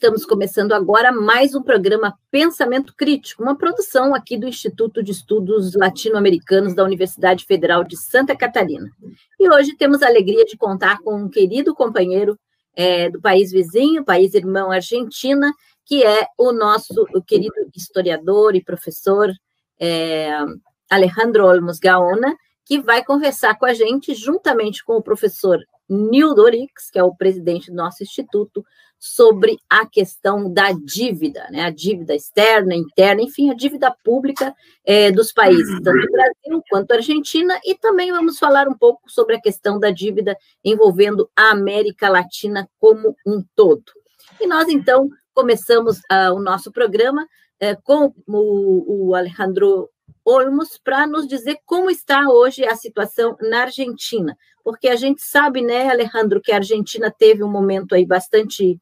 estamos começando agora mais um programa Pensamento Crítico, uma produção aqui do Instituto de Estudos Latino-Americanos da Universidade Federal de Santa Catarina. E hoje temos a alegria de contar com um querido companheiro é, do país vizinho, país irmão Argentina, que é o nosso o querido historiador e professor é, Alejandro Olmos Gaona, que vai conversar com a gente, juntamente com o professor Nildo Orix, que é o presidente do nosso instituto, sobre a questão da dívida, né? a dívida externa, interna, enfim, a dívida pública é, dos países, tanto Brasil quanto Argentina, e também vamos falar um pouco sobre a questão da dívida envolvendo a América Latina como um todo. E nós, então, começamos uh, o nosso programa uh, com o, o Alejandro Olmos para nos dizer como está hoje a situação na Argentina, porque a gente sabe, né, Alejandro, que a Argentina teve um momento aí bastante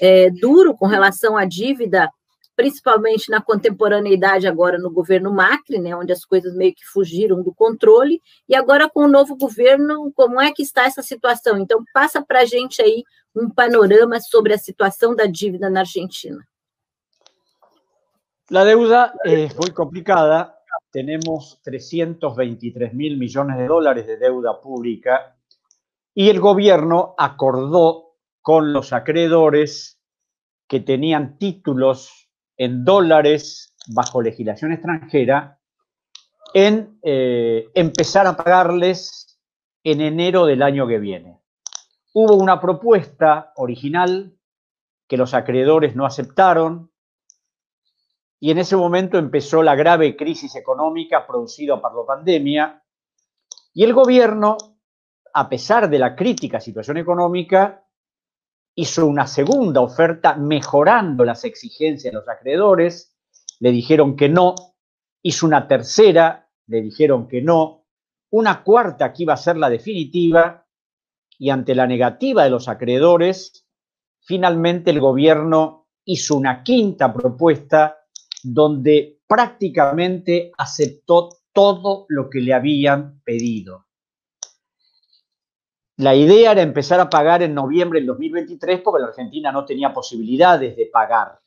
é, duro com relação à dívida, principalmente na contemporaneidade agora no governo Macri, né, onde as coisas meio que fugiram do controle, e agora com o novo governo, como é que está essa situação? Então, passa para a gente aí um panorama sobre a situação da dívida na Argentina. A deuda é muito complicada tenemos 323 mil millones de dólares de deuda pública y el gobierno acordó con los acreedores que tenían títulos en dólares bajo legislación extranjera en eh, empezar a pagarles en enero del año que viene. Hubo una propuesta original que los acreedores no aceptaron, y en ese momento empezó la grave crisis económica producida por la pandemia. Y el gobierno, a pesar de la crítica situación económica, hizo una segunda oferta mejorando las exigencias de los acreedores, le dijeron que no, hizo una tercera, le dijeron que no, una cuarta que iba a ser la definitiva. Y ante la negativa de los acreedores, finalmente el gobierno hizo una quinta propuesta donde prácticamente aceptó todo lo que le habían pedido. La idea era empezar a pagar en noviembre del 2023 porque la Argentina no tenía posibilidades de pagar.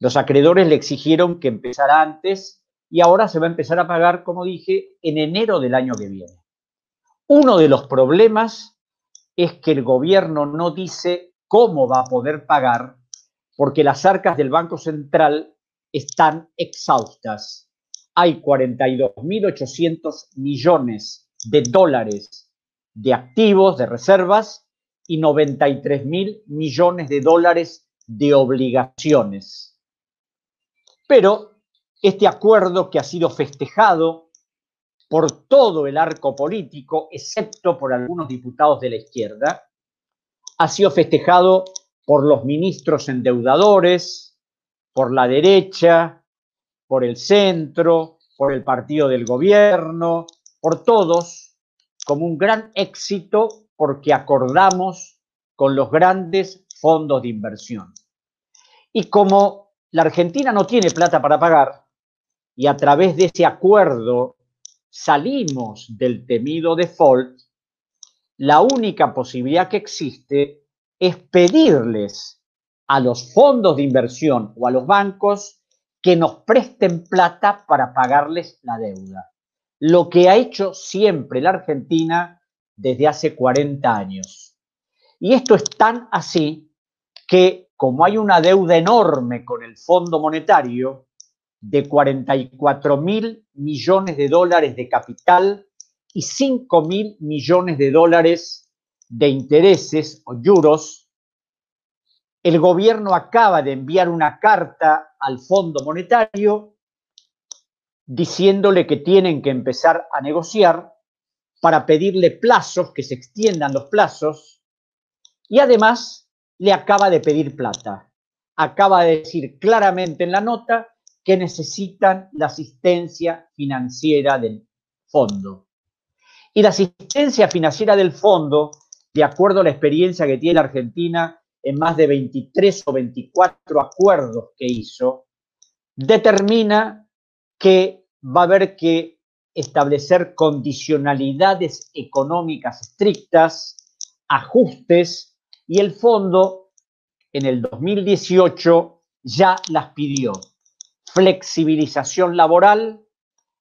Los acreedores le exigieron que empezara antes y ahora se va a empezar a pagar, como dije, en enero del año que viene. Uno de los problemas es que el gobierno no dice cómo va a poder pagar porque las arcas del Banco Central están exhaustas. Hay 42.800 millones de dólares de activos, de reservas, y 93.000 millones de dólares de obligaciones. Pero este acuerdo que ha sido festejado por todo el arco político, excepto por algunos diputados de la izquierda, ha sido festejado por los ministros endeudadores, por la derecha, por el centro, por el partido del gobierno, por todos, como un gran éxito porque acordamos con los grandes fondos de inversión. Y como la Argentina no tiene plata para pagar, y a través de ese acuerdo salimos del temido default, la única posibilidad que existe es pedirles a los fondos de inversión o a los bancos que nos presten plata para pagarles la deuda. Lo que ha hecho siempre la Argentina desde hace 40 años. Y esto es tan así que como hay una deuda enorme con el Fondo Monetario de 44 mil millones de dólares de capital y 5 mil millones de dólares de intereses o juros, el gobierno acaba de enviar una carta al Fondo Monetario diciéndole que tienen que empezar a negociar para pedirle plazos, que se extiendan los plazos, y además le acaba de pedir plata. Acaba de decir claramente en la nota que necesitan la asistencia financiera del fondo. Y la asistencia financiera del fondo, de acuerdo a la experiencia que tiene la Argentina en más de 23 o 24 acuerdos que hizo, determina que va a haber que establecer condicionalidades económicas estrictas, ajustes, y el fondo en el 2018 ya las pidió. Flexibilización laboral,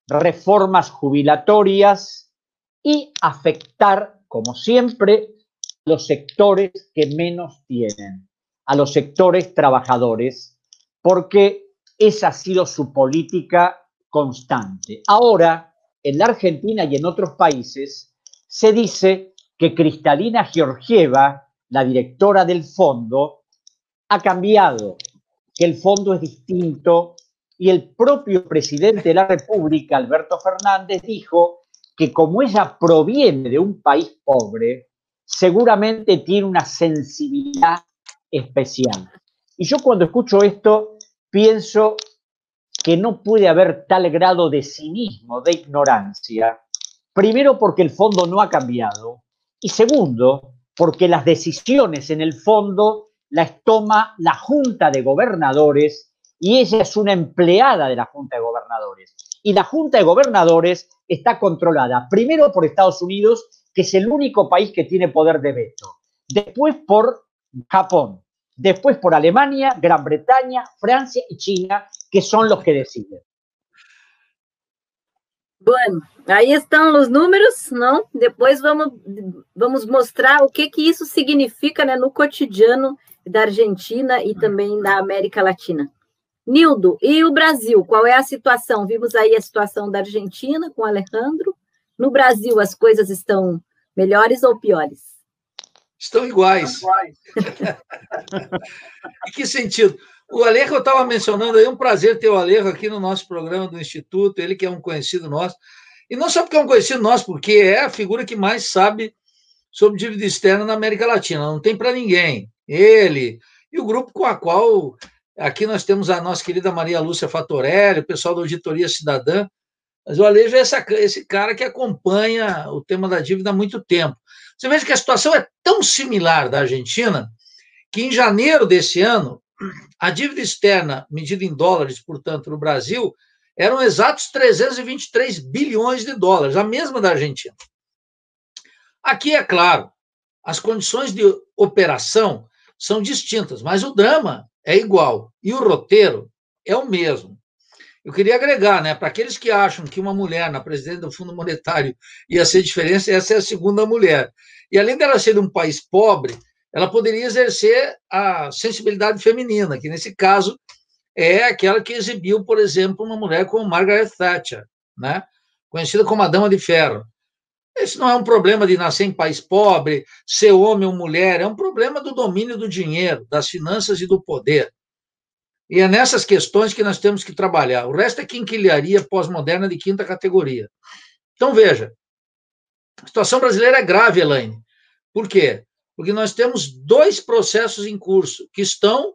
reformas jubilatorias y afectar, como siempre, los sectores que menos tienen, a los sectores trabajadores, porque esa ha sido su política constante. Ahora, en la Argentina y en otros países, se dice que Cristalina Georgieva, la directora del fondo, ha cambiado, que el fondo es distinto y el propio presidente de la República, Alberto Fernández, dijo que como ella proviene de un país pobre, seguramente tiene una sensibilidad especial. Y yo cuando escucho esto pienso que no puede haber tal grado de cinismo, de ignorancia, primero porque el fondo no ha cambiado y segundo porque las decisiones en el fondo las toma la Junta de Gobernadores y ella es una empleada de la Junta de Gobernadores. Y la Junta de Gobernadores está controlada primero por Estados Unidos que es el único país que tiene poder de veto. Después por Japón, después por Alemania, Gran Bretaña, Francia y China, que son los que deciden. Bueno, aí estão os números, não? Depois vamos, vamos mostrar o que, que isso significa né, no cotidiano da Argentina e também da América Latina. Nildo, e o Brasil? Qual é a situação? Vimos aí a situação da Argentina com Alejandro. No Brasil, as coisas estão melhores ou piores? Estão iguais. em que sentido? O Alejo eu estava mencionando aí, é um prazer ter o Alejo aqui no nosso programa do Instituto, ele que é um conhecido nosso. E não só porque é um conhecido nosso, porque é a figura que mais sabe sobre dívida externa na América Latina. Não tem para ninguém. Ele e o grupo com a qual aqui nós temos a nossa querida Maria Lúcia Fatorelli, o pessoal da Auditoria Cidadã, mas o Alejo é essa, esse cara que acompanha o tema da dívida há muito tempo. Você veja que a situação é tão similar da Argentina que em janeiro desse ano, a dívida externa, medida em dólares, portanto, no Brasil, eram exatos 323 bilhões de dólares, a mesma da Argentina. Aqui, é claro, as condições de operação são distintas, mas o drama é igual e o roteiro é o mesmo. Eu queria agregar, né, para aqueles que acham que uma mulher na presidência do Fundo Monetário ia ser diferença, essa é a segunda mulher. E além dela ser de um país pobre, ela poderia exercer a sensibilidade feminina, que nesse caso é aquela que exibiu, por exemplo, uma mulher como Margaret Thatcher, né, conhecida como a Dama de Ferro. Esse não é um problema de nascer em país pobre, ser homem ou mulher, é um problema do domínio do dinheiro, das finanças e do poder. E é nessas questões que nós temos que trabalhar. O resto é quinquilharia pós-moderna de quinta categoria. Então, veja, a situação brasileira é grave, Elaine. Por quê? Porque nós temos dois processos em curso que estão.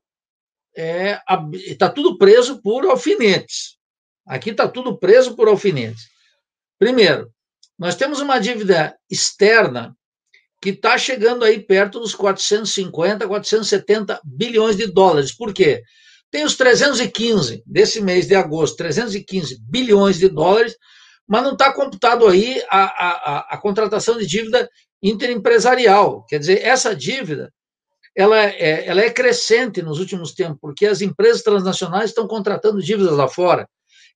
Está é, tá tudo preso por alfinetes. Aqui está tudo preso por alfinetes. Primeiro, nós temos uma dívida externa que está chegando aí perto dos 450, 470 bilhões de dólares. Por quê? Tem os 315 desse mês de agosto, 315 bilhões de dólares, mas não está computado aí a, a, a, contratação de dívida interempresarial. Quer dizer, essa dívida ela é, ela é crescente nos últimos tempos, porque as empresas transnacionais estão contratando dívidas lá fora.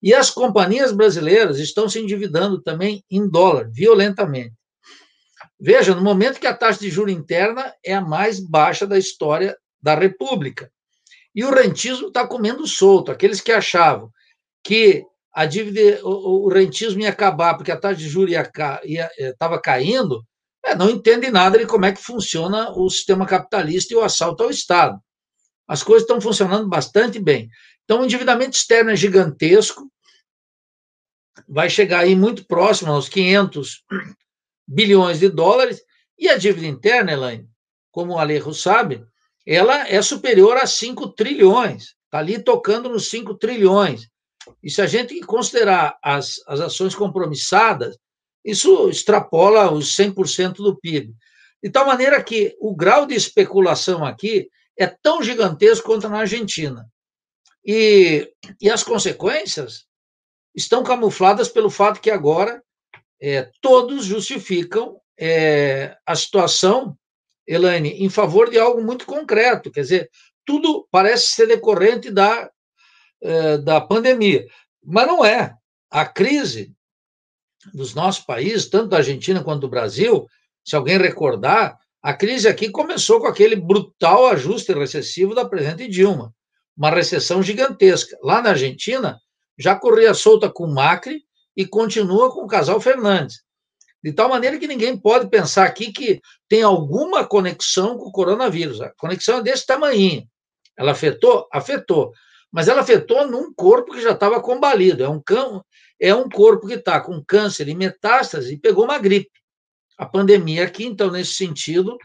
E as companhias brasileiras estão se endividando também em dólar, violentamente. Veja, no momento que a taxa de juro interna é a mais baixa da história da República. E o rentismo está comendo solto. Aqueles que achavam que a dívida, o, o rentismo ia acabar porque a taxa de juros estava eh, caindo, é, não entende nada de como é que funciona o sistema capitalista e o assalto ao Estado. As coisas estão funcionando bastante bem. Então, o endividamento externo é gigantesco, vai chegar aí muito próximo aos 500 bilhões de dólares, e a dívida interna, Elaine, como o Alejo sabe, ela é superior a 5 trilhões, está ali tocando nos 5 trilhões. E se a gente considerar as, as ações compromissadas, isso extrapola os 100% do PIB. De tal maneira que o grau de especulação aqui é tão gigantesco quanto na Argentina. E, e as consequências estão camufladas pelo fato que agora é, todos justificam é, a situação Elaine, em favor de algo muito concreto. Quer dizer, tudo parece ser decorrente da, eh, da pandemia. Mas não é. A crise dos nossos países, tanto da Argentina quanto do Brasil, se alguém recordar, a crise aqui começou com aquele brutal ajuste recessivo da presidente Dilma, uma recessão gigantesca. Lá na Argentina, já corria solta com Macri e continua com o casal Fernandes. De tal maneira que ninguém pode pensar aqui que tem alguma conexão com o coronavírus. A conexão é desse tamanho. Ela afetou? Afetou. Mas ela afetou num corpo que já estava combalido. É um, cão, é um corpo que está com câncer e metástase e pegou uma gripe. A pandemia aqui, então, nesse sentido,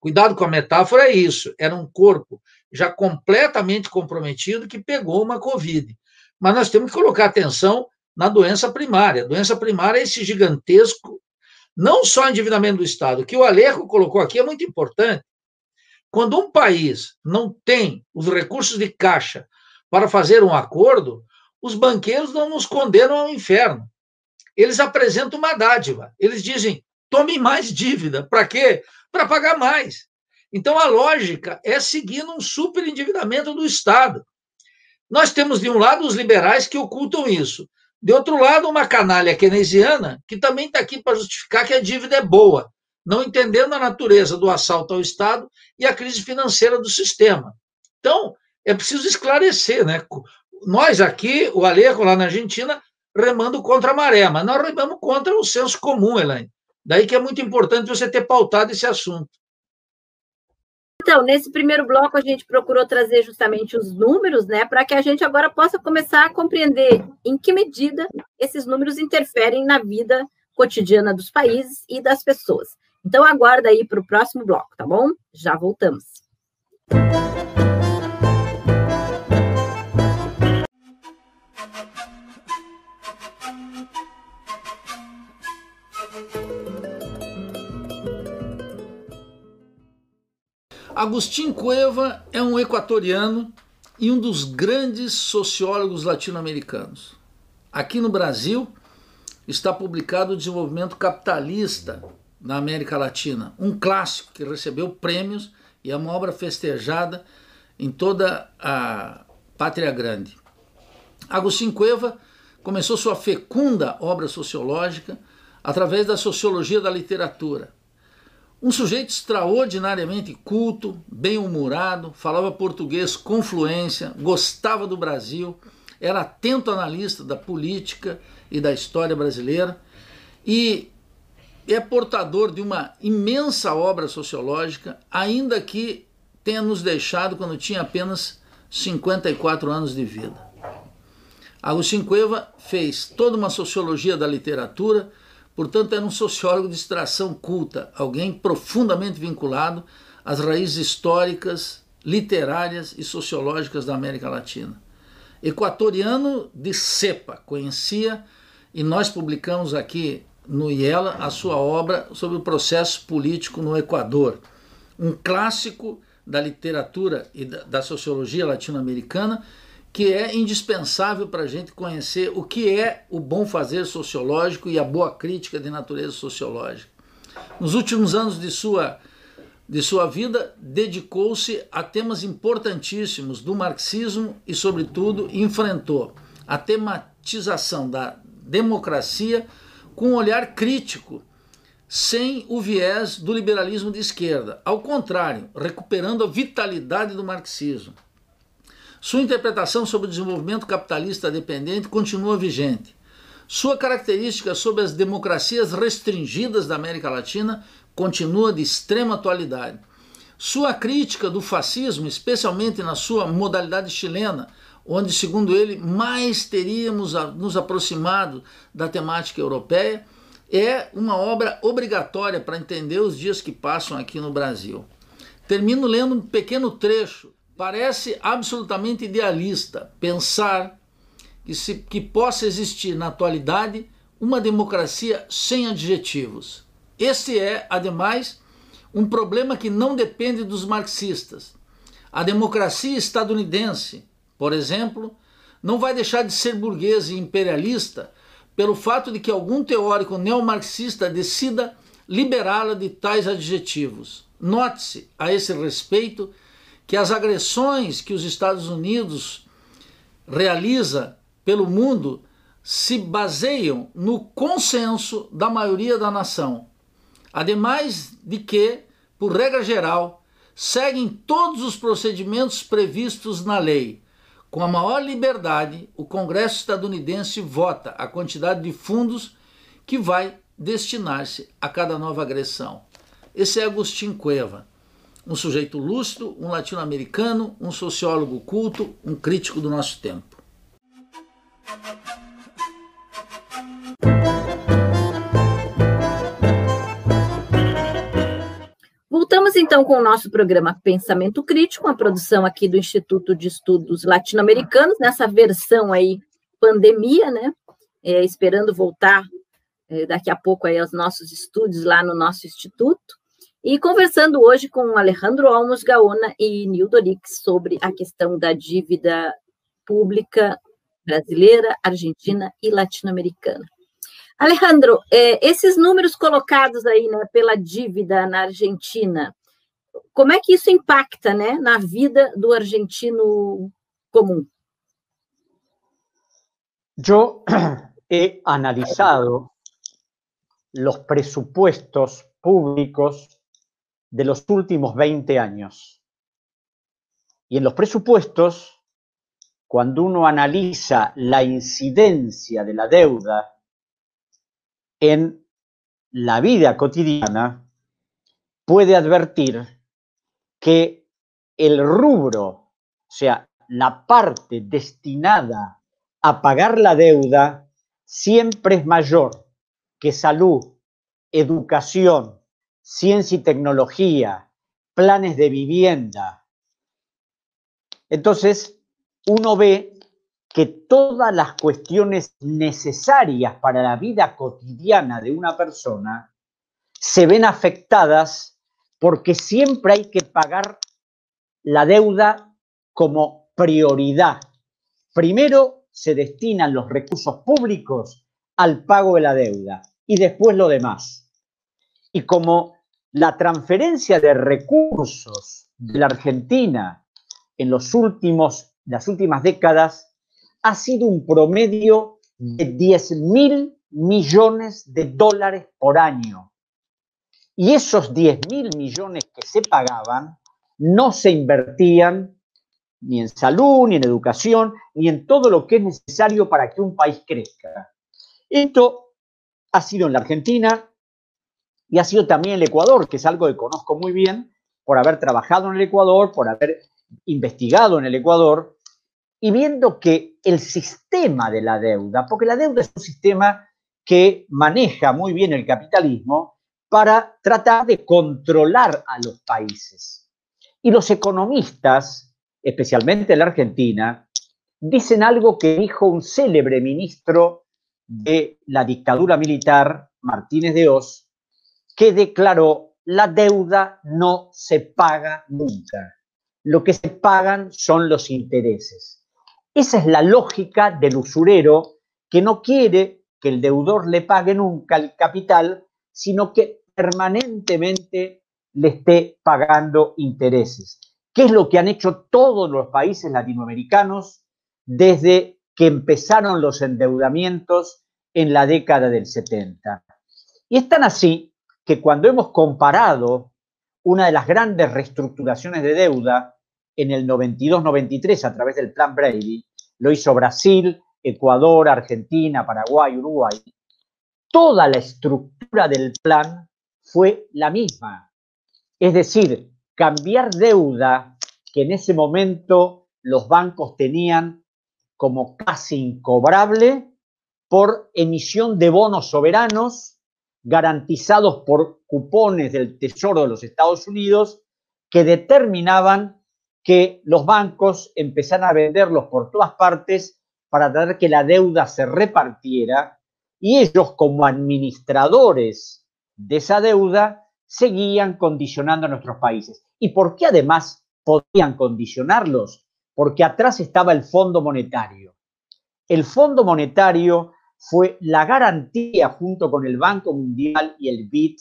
cuidado com a metáfora, é isso. Era um corpo já completamente comprometido que pegou uma Covid. Mas nós temos que colocar atenção na doença primária. A doença primária é esse gigantesco, não só endividamento do Estado, o que o Alejo colocou aqui é muito importante. Quando um país não tem os recursos de caixa para fazer um acordo, os banqueiros não nos condenam ao inferno. Eles apresentam uma dádiva. Eles dizem: tome mais dívida. Para quê? Para pagar mais. Então a lógica é seguir um superendividamento do Estado. Nós temos, de um lado, os liberais que ocultam isso. De outro lado, uma canalha keynesiana que também está aqui para justificar que a dívida é boa, não entendendo a natureza do assalto ao Estado e a crise financeira do sistema. Então, é preciso esclarecer, né? Nós aqui, o Alejo lá na Argentina, remando contra a maré, mas nós remamos contra o senso comum, Elaine. Daí que é muito importante você ter pautado esse assunto. Então, nesse primeiro bloco, a gente procurou trazer justamente os números, né, para que a gente agora possa começar a compreender em que medida esses números interferem na vida cotidiana dos países e das pessoas. Então, aguarda aí para o próximo bloco, tá bom? Já voltamos. Agustin Cueva é um equatoriano e um dos grandes sociólogos latino-americanos. Aqui no Brasil está publicado o Desenvolvimento Capitalista na América Latina, um clássico que recebeu prêmios e é uma obra festejada em toda a Pátria Grande. Agustin Cueva começou sua fecunda obra sociológica através da sociologia da literatura, um sujeito extraordinariamente culto, bem-humorado, falava português com fluência, gostava do Brasil, era atento analista da política e da história brasileira e é portador de uma imensa obra sociológica, ainda que tenha nos deixado quando tinha apenas 54 anos de vida. Agostinho Cueva fez toda uma sociologia da literatura, Portanto, era um sociólogo de extração culta, alguém profundamente vinculado às raízes históricas, literárias e sociológicas da América Latina. Equatoriano de cepa, conhecia e nós publicamos aqui no IELA a sua obra sobre o processo político no Equador, um clássico da literatura e da sociologia latino-americana que é indispensável para a gente conhecer o que é o bom fazer sociológico e a boa crítica de natureza sociológica. Nos últimos anos de sua, de sua vida, dedicou-se a temas importantíssimos do marxismo e, sobretudo, enfrentou a tematização da democracia com um olhar crítico, sem o viés do liberalismo de esquerda. Ao contrário, recuperando a vitalidade do marxismo. Sua interpretação sobre o desenvolvimento capitalista dependente continua vigente. Sua característica sobre as democracias restringidas da América Latina continua de extrema atualidade. Sua crítica do fascismo, especialmente na sua modalidade chilena, onde, segundo ele, mais teríamos nos aproximado da temática europeia, é uma obra obrigatória para entender os dias que passam aqui no Brasil. Termino lendo um pequeno trecho Parece absolutamente idealista pensar que, se, que possa existir na atualidade uma democracia sem adjetivos. Esse é, ademais, um problema que não depende dos marxistas. A democracia estadunidense, por exemplo, não vai deixar de ser burguesa e imperialista pelo fato de que algum teórico neomarxista decida liberá-la de tais adjetivos. Note-se, a esse respeito, que as agressões que os Estados Unidos realiza pelo mundo se baseiam no consenso da maioria da nação. Ademais de que, por regra geral, seguem todos os procedimentos previstos na lei. Com a maior liberdade, o Congresso estadunidense vota a quantidade de fundos que vai destinar-se a cada nova agressão. Esse é Agostinho Cueva, um sujeito lúcido, um latino-americano, um sociólogo culto, um crítico do nosso tempo. Voltamos então com o nosso programa Pensamento Crítico, uma produção aqui do Instituto de Estudos Latino-Americanos, nessa versão aí pandemia, né? É, esperando voltar é, daqui a pouco aí aos nossos estúdios lá no nosso instituto. E conversando hoje com Alejandro Almos Gaona e Nil Dorix sobre a questão da dívida pública brasileira, argentina e latino-americana. Alejandro, é, esses números colocados aí né, pela dívida na Argentina, como é que isso impacta né, na vida do argentino comum? Eu he analisado los presupuestos públicos de los últimos 20 años. Y en los presupuestos, cuando uno analiza la incidencia de la deuda en la vida cotidiana, puede advertir que el rubro, o sea, la parte destinada a pagar la deuda, siempre es mayor que salud, educación, ciencia y tecnología, planes de vivienda. Entonces, uno ve que todas las cuestiones necesarias para la vida cotidiana de una persona se ven afectadas porque siempre hay que pagar la deuda como prioridad. Primero se destinan los recursos públicos al pago de la deuda y después lo demás. Y como la transferencia de recursos de la Argentina en las últimas décadas ha sido un promedio de 10 mil millones de dólares por año. Y esos 10 mil millones que se pagaban no se invertían ni en salud, ni en educación, ni en todo lo que es necesario para que un país crezca. Esto ha sido en la Argentina y ha sido también el Ecuador, que es algo que conozco muy bien por haber trabajado en el Ecuador, por haber investigado en el Ecuador y viendo que el sistema de la deuda, porque la deuda es un sistema que maneja muy bien el capitalismo para tratar de controlar a los países. Y los economistas, especialmente en la Argentina, dicen algo que dijo un célebre ministro de la dictadura militar, Martínez de Oz, que declaró la deuda no se paga nunca. Lo que se pagan son los intereses. Esa es la lógica del usurero que no quiere que el deudor le pague nunca el capital, sino que permanentemente le esté pagando intereses. ¿Qué es lo que han hecho todos los países latinoamericanos desde que empezaron los endeudamientos en la década del 70? Y es tan así que cuando hemos comparado una de las grandes reestructuraciones de deuda en el 92-93 a través del Plan Brady, lo hizo Brasil, Ecuador, Argentina, Paraguay, Uruguay. Toda la estructura del plan fue la misma. Es decir, cambiar deuda que en ese momento los bancos tenían como casi incobrable por emisión de bonos soberanos garantizados por cupones del Tesoro de los Estados Unidos que determinaban que los bancos empezaran a venderlos por todas partes para dar que la deuda se repartiera y ellos como administradores de esa deuda seguían condicionando a nuestros países. ¿Y por qué además podían condicionarlos? Porque atrás estaba el Fondo Monetario. El Fondo Monetario fue la garantía junto con el Banco Mundial y el BID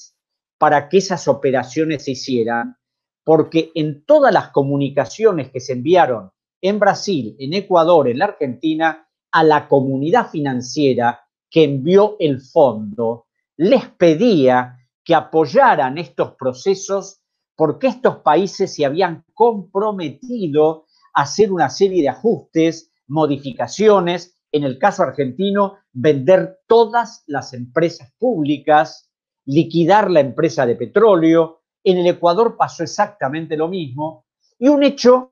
para que esas operaciones se hicieran porque en todas las comunicaciones que se enviaron en Brasil, en Ecuador, en la Argentina, a la comunidad financiera que envió el fondo, les pedía que apoyaran estos procesos porque estos países se habían comprometido a hacer una serie de ajustes, modificaciones, en el caso argentino, vender todas las empresas públicas, liquidar la empresa de petróleo. En el Ecuador pasó exactamente lo mismo. Y un hecho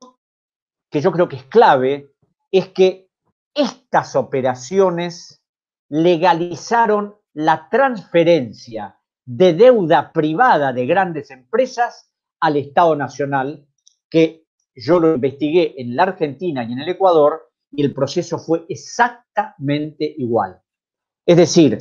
que yo creo que es clave es que estas operaciones legalizaron la transferencia de deuda privada de grandes empresas al Estado Nacional, que yo lo investigué en la Argentina y en el Ecuador, y el proceso fue exactamente igual. Es decir,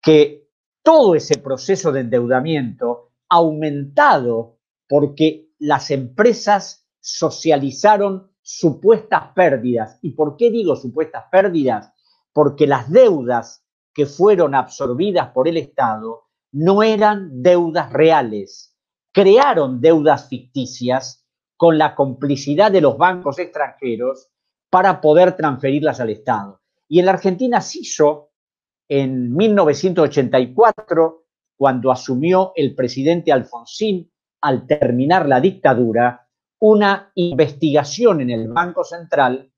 que todo ese proceso de endeudamiento aumentado porque las empresas socializaron supuestas pérdidas. ¿Y por qué digo supuestas pérdidas? Porque las deudas que fueron absorbidas por el Estado no eran deudas reales. Crearon deudas ficticias con la complicidad de los bancos extranjeros para poder transferirlas al Estado. Y en la Argentina se hizo en 1984, cuando asumió el presidente Alfonsín al terminar la dictadura, una investigación en el Banco Central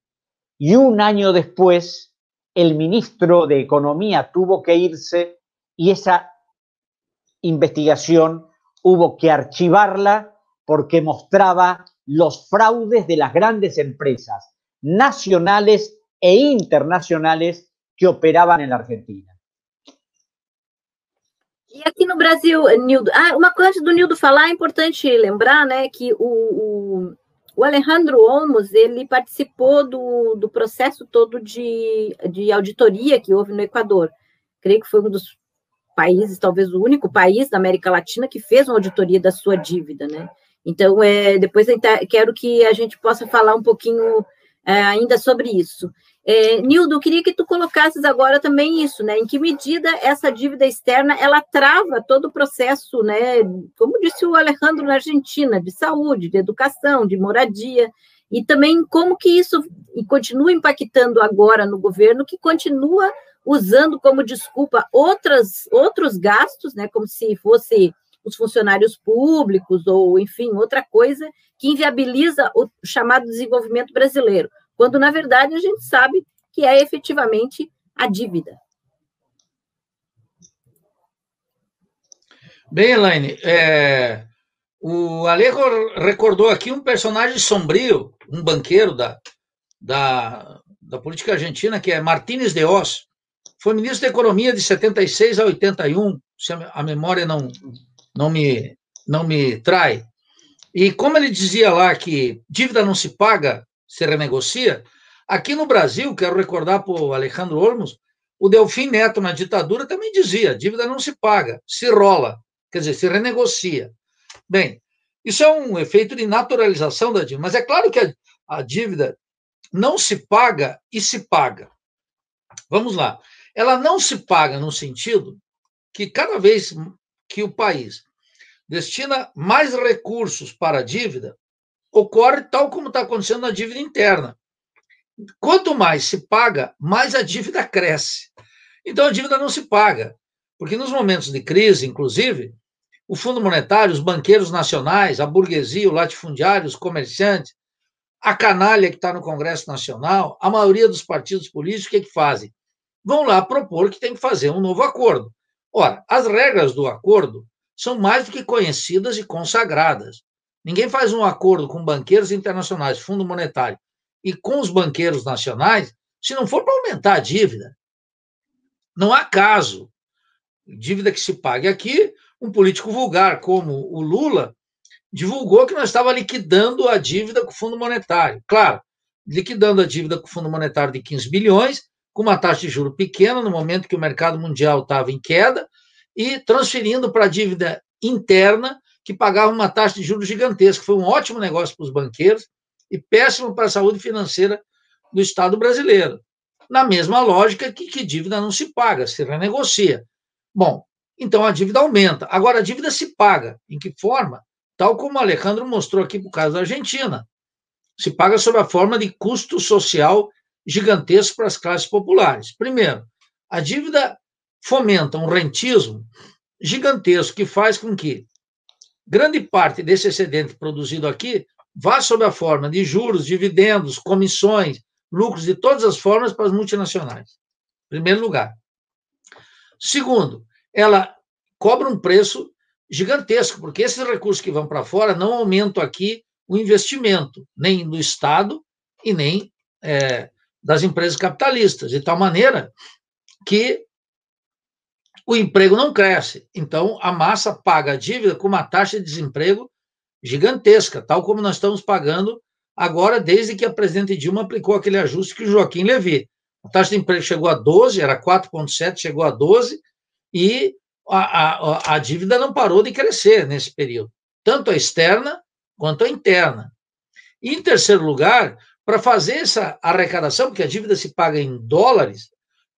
y un año después el ministro de Economía tuvo que irse y esa investigación hubo que archivarla porque mostraba los fraudes de las grandes empresas nacionales e internacionales que operaban en la Argentina. E aqui no Brasil, Nildo, ah, uma coisa do Nildo falar é importante lembrar, né, que o, o O Alejandro Olmos, ele participou do, do processo todo de, de auditoria que houve no Equador. Creio que foi um dos países, talvez o único país da América Latina que fez uma auditoria da sua dívida, né? Então, é, depois quero que a gente possa falar um pouquinho é, ainda sobre isso. É, Nildo, queria que tu colocasses agora também isso, né? Em que medida essa dívida externa ela trava todo o processo, né? Como disse o Alejandro na Argentina, de saúde, de educação, de moradia, e também como que isso continua impactando agora no governo, que continua usando como desculpa outras, outros gastos, né? Como se fosse os funcionários públicos ou, enfim, outra coisa que inviabiliza o chamado desenvolvimento brasileiro quando na verdade a gente sabe que é efetivamente a dívida. Bem, Elaine, é, o Alejo recordou aqui um personagem sombrio, um banqueiro da, da, da política argentina, que é Martínez de Oz. Foi ministro da Economia de 76 a 81, se a memória não, não, me, não me trai. E como ele dizia lá que dívida não se paga, se renegocia. Aqui no Brasil, quero recordar para o Alejandro Olmos, o Delfim Neto, na ditadura, também dizia: dívida não se paga, se rola, quer dizer, se renegocia. Bem, isso é um efeito de naturalização da dívida, mas é claro que a, a dívida não se paga e se paga. Vamos lá. Ela não se paga no sentido que cada vez que o país destina mais recursos para a dívida, ocorre tal como está acontecendo na dívida interna. Quanto mais se paga, mais a dívida cresce. Então a dívida não se paga, porque nos momentos de crise, inclusive, o Fundo Monetário, os banqueiros nacionais, a burguesia, o latifundiário, os comerciantes, a canalha que está no Congresso Nacional, a maioria dos partidos políticos, o que, é que fazem? Vão lá propor que tem que fazer um novo acordo. Ora, as regras do acordo são mais do que conhecidas e consagradas. Ninguém faz um acordo com banqueiros internacionais, Fundo Monetário, e com os banqueiros nacionais, se não for para aumentar a dívida. Não há caso. Dívida que se pague aqui, um político vulgar como o Lula divulgou que nós estava liquidando a dívida com o Fundo Monetário. Claro, liquidando a dívida com o Fundo Monetário de 15 bilhões, com uma taxa de juro pequena, no momento que o mercado mundial estava em queda, e transferindo para a dívida interna que pagava uma taxa de juros gigantesca. Foi um ótimo negócio para os banqueiros e péssimo para a saúde financeira do Estado brasileiro. Na mesma lógica que, que dívida não se paga, se renegocia. Bom, então a dívida aumenta. Agora, a dívida se paga. Em que forma? tal como o Alejandro mostrou aqui para o caso da Argentina. Se paga sob a forma de custo social gigantesco para as classes populares. Primeiro, a dívida fomenta um rentismo gigantesco que faz com que grande parte desse excedente produzido aqui vá sob a forma de juros, dividendos, comissões, lucros de todas as formas para as multinacionais. Em primeiro lugar. Segundo, ela cobra um preço gigantesco, porque esses recursos que vão para fora não aumentam aqui o investimento, nem do Estado e nem é, das empresas capitalistas, de tal maneira que o emprego não cresce. Então, a massa paga a dívida com uma taxa de desemprego gigantesca, tal como nós estamos pagando agora, desde que a presidente Dilma aplicou aquele ajuste que o Joaquim Levy. A taxa de emprego chegou a 12, era 4,7, chegou a 12, e a, a, a dívida não parou de crescer nesse período, tanto a externa quanto a interna. E, em terceiro lugar, para fazer essa arrecadação, porque a dívida se paga em dólares,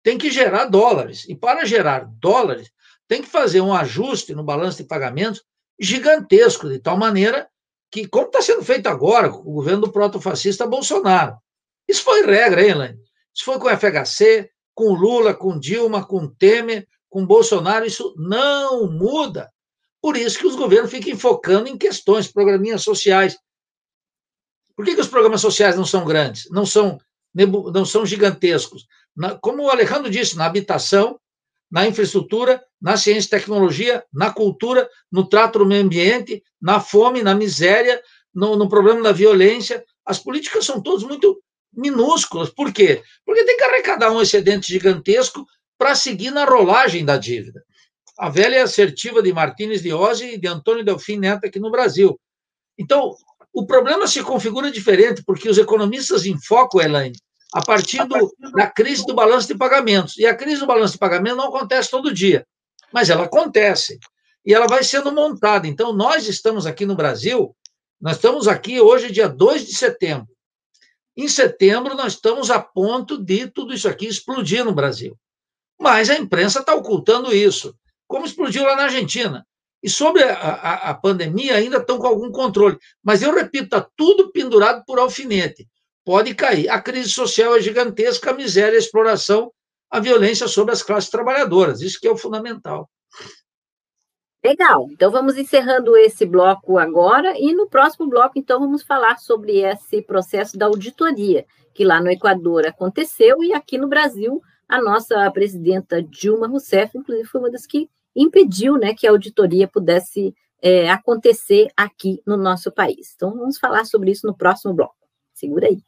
tem que gerar dólares. E para gerar dólares, tem que fazer um ajuste no balanço de pagamentos gigantesco, de tal maneira que, como está sendo feito agora com o governo do protofascista Bolsonaro, isso foi regra, hein, Elaine? Isso foi com o FHC, com Lula, com Dilma, com Temer, com Bolsonaro, isso não muda. Por isso que os governos ficam focando em questões, programinhas sociais. Por que, que os programas sociais não são grandes, não são, não são gigantescos? Como o Alejandro disse, na habitação, na infraestrutura, na ciência e tecnologia, na cultura, no trato do meio ambiente, na fome, na miséria, no, no problema da violência. As políticas são todas muito minúsculas. Por quê? Porque tem que arrecadar um excedente gigantesco para seguir na rolagem da dívida. A velha assertiva de Martínez de Ozzi e de Antônio Delfim Neto aqui no Brasil. Então, o problema se configura diferente, porque os economistas enfocam, Elaine, a partir, do, da crise do balanço de pagamentos. E a crise do balanço de pagamentos não acontece todo dia, mas ela acontece. E ela vai sendo montada. Então, nós estamos aqui no Brasil, nós estamos aqui hoje, dia 2 de setembro. Em setembro, nós estamos a ponto de tudo isso aqui explodir no Brasil. Mas a imprensa está ocultando isso, como explodiu lá na Argentina. E sobre a, a, a pandemia, ainda estão com algum controle. Mas eu repito, está tudo pendurado por alfinete. Pode cair. A crise social é gigantesca, a miséria, a exploração, a violência sobre as classes trabalhadoras. Isso que é o fundamental. Legal. Então vamos encerrando esse bloco agora e no próximo bloco então vamos falar sobre esse processo da auditoria que lá no Equador aconteceu e aqui no Brasil a nossa presidenta Dilma Rousseff, inclusive, foi uma das que impediu né, que a auditoria pudesse é, acontecer aqui no nosso país. Então, vamos falar sobre isso no próximo bloco. Segura aí.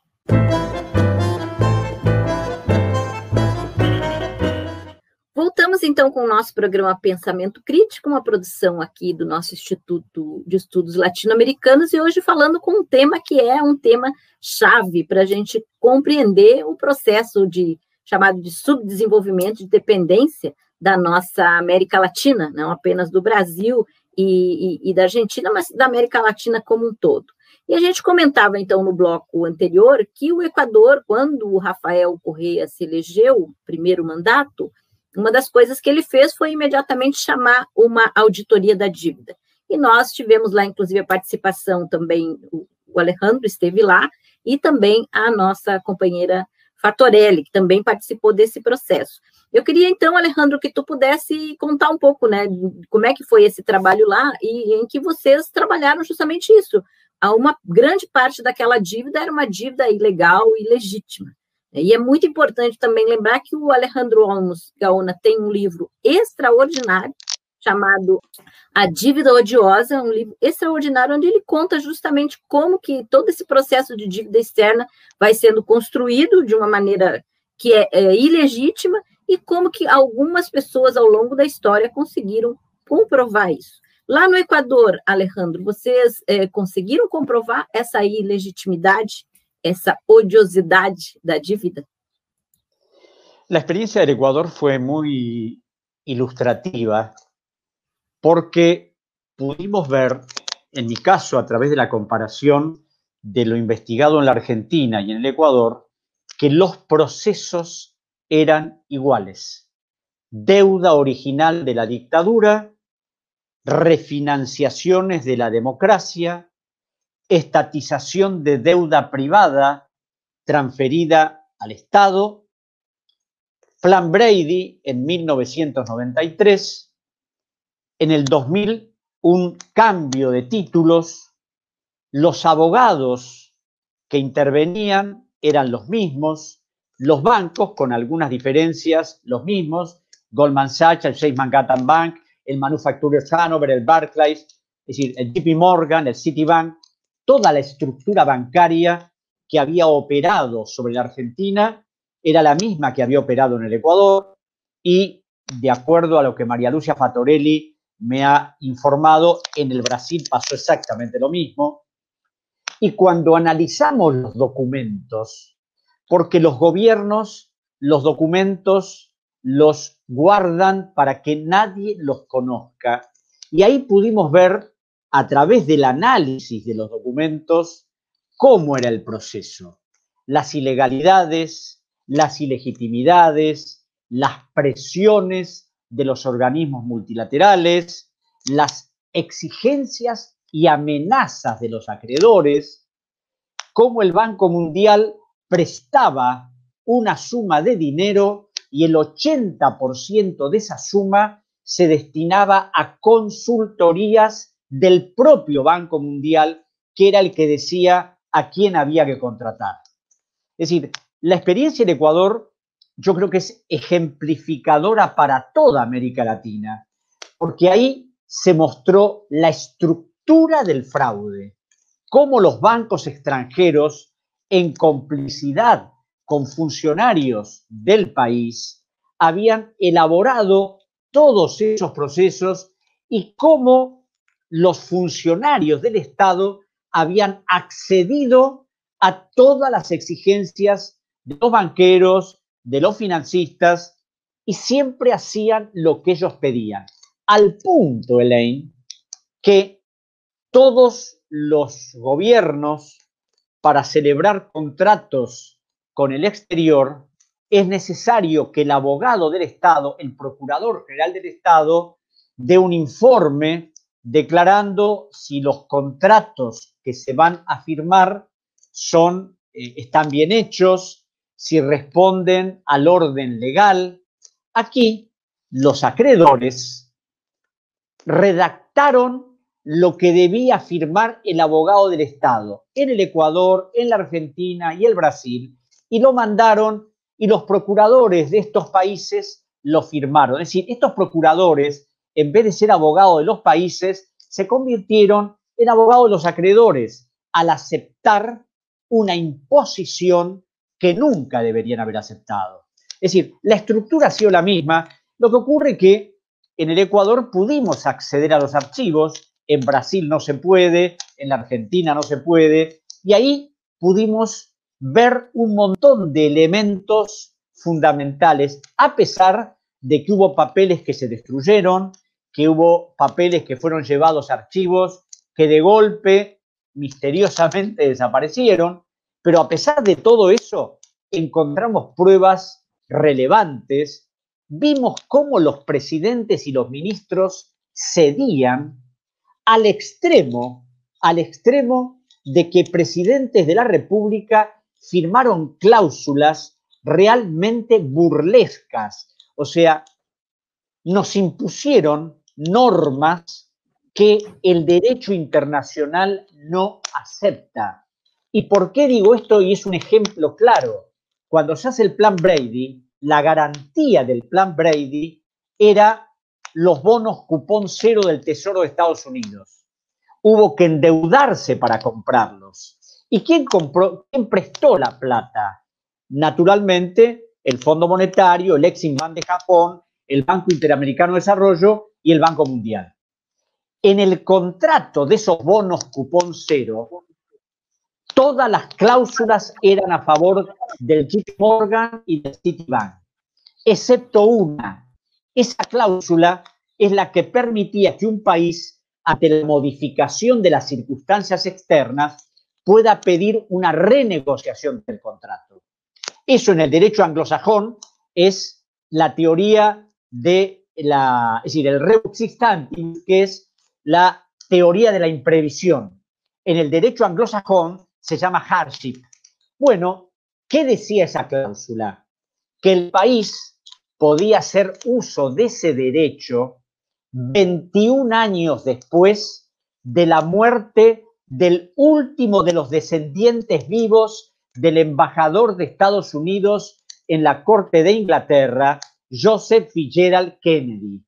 Voltamos então com o nosso programa Pensamento Crítico, uma produção aqui do nosso Instituto de Estudos Latino-Americanos, e hoje falando com um tema que é um tema chave para a gente compreender o processo de chamado de subdesenvolvimento, de dependência da nossa América Latina, não apenas do Brasil e, e, e da Argentina, mas da América Latina como um todo. E a gente comentava, então, no bloco anterior, que o Equador, quando o Rafael Correa se elegeu, primeiro mandato, uma das coisas que ele fez foi imediatamente chamar uma auditoria da dívida. E nós tivemos lá, inclusive, a participação também, o Alejandro esteve lá, e também a nossa companheira Fatorelli, que também participou desse processo. Eu queria, então, Alejandro, que tu pudesse contar um pouco, né, como é que foi esse trabalho lá e em que vocês trabalharam justamente isso. Uma grande parte daquela dívida era uma dívida ilegal e legítima. E é muito importante também lembrar que o Alejandro Olmos Gaona tem um livro extraordinário chamado A Dívida Odiosa, um livro extraordinário onde ele conta justamente como que todo esse processo de dívida externa vai sendo construído de uma maneira que é, é ilegítima e como que algumas pessoas ao longo da história conseguiram comprovar isso. Lá no Equador, Alejandro, vocês é, conseguiram comprovar essa ilegitimidade, essa odiosidade da dívida? A experiência do Equador foi muito ilustrativa porque pudimos ver, en mi caso, a través de la comparación de lo investigado en la Argentina y en el Ecuador, que los procesos eran iguales. Deuda original de la dictadura refinanciaciones de la democracia, estatización de deuda privada transferida al Estado, Plan Brady en 1993, en el 2000 un cambio de títulos, los abogados que intervenían eran los mismos, los bancos con algunas diferencias los mismos, Goldman Sachs, el Chase Manhattan Bank, el Manufacturers Hanover, el Barclays, es decir, el JP Morgan, el Citibank, toda la estructura bancaria que había operado sobre la Argentina era la misma que había operado en el Ecuador y, de acuerdo a lo que María Lucia Fatorelli me ha informado, en el Brasil pasó exactamente lo mismo. Y cuando analizamos los documentos, porque los gobiernos los documentos los guardan para que nadie los conozca. Y ahí pudimos ver a través del análisis de los documentos cómo era el proceso, las ilegalidades, las ilegitimidades, las presiones de los organismos multilaterales, las exigencias y amenazas de los acreedores, cómo el Banco Mundial prestaba una suma de dinero y el 80% de esa suma se destinaba a consultorías del propio Banco Mundial, que era el que decía a quién había que contratar. Es decir, la experiencia en Ecuador yo creo que es ejemplificadora para toda América Latina, porque ahí se mostró la estructura del fraude, cómo los bancos extranjeros, en complicidad con funcionarios del país, habían elaborado todos esos procesos y cómo los funcionarios del Estado habían accedido a todas las exigencias de los banqueros, de los financistas, y siempre hacían lo que ellos pedían. Al punto, Elaine, que todos los gobiernos, para celebrar contratos con el exterior, es necesario que el abogado del Estado, el procurador general del Estado, dé un informe declarando si los contratos que se van a firmar son, eh, están bien hechos, si responden al orden legal. Aquí los acreedores redactaron lo que debía firmar el abogado del Estado en el Ecuador, en la Argentina y el Brasil, y lo mandaron y los procuradores de estos países lo firmaron. Es decir, estos procuradores en vez de ser abogado de los países, se convirtieron en abogado de los acreedores al aceptar una imposición que nunca deberían haber aceptado. Es decir, la estructura ha sido la misma, lo que ocurre que en el Ecuador pudimos acceder a los archivos, en Brasil no se puede, en la Argentina no se puede, y ahí pudimos ver un montón de elementos fundamentales, a pesar de que hubo papeles que se destruyeron, que hubo papeles que fueron llevados a archivos que de golpe misteriosamente desaparecieron, pero a pesar de todo eso, encontramos pruebas relevantes, vimos cómo los presidentes y los ministros cedían al extremo, al extremo de que presidentes de la República firmaron cláusulas realmente burlescas, o sea, nos impusieron normas que el derecho internacional no acepta. ¿Y por qué digo esto? Y es un ejemplo claro. Cuando se hace el plan Brady, la garantía del plan Brady era los bonos cupón cero del Tesoro de Estados Unidos. Hubo que endeudarse para comprarlos. ¿Y quién compró, quién prestó la plata? Naturalmente, el Fondo Monetario, el Exim de Japón, el Banco Interamericano de Desarrollo y el Banco Mundial. En el contrato de esos bonos cupón cero, todas las cláusulas eran a favor del JP Morgan y del Citibank, excepto una. Esa cláusula es la que permitía que un país, ante la modificación de las circunstancias externas, pueda pedir una renegociación del contrato. Eso en el derecho anglosajón es la teoría de la, es decir, el que es la teoría de la imprevisión. En el derecho anglosajón se llama hardship. Bueno, ¿qué decía esa cláusula? Que el país podía hacer uso de ese derecho 21 años después de la muerte del último de los descendientes vivos del embajador de Estados Unidos en la Corte de Inglaterra, Joseph Fitzgerald Kennedy,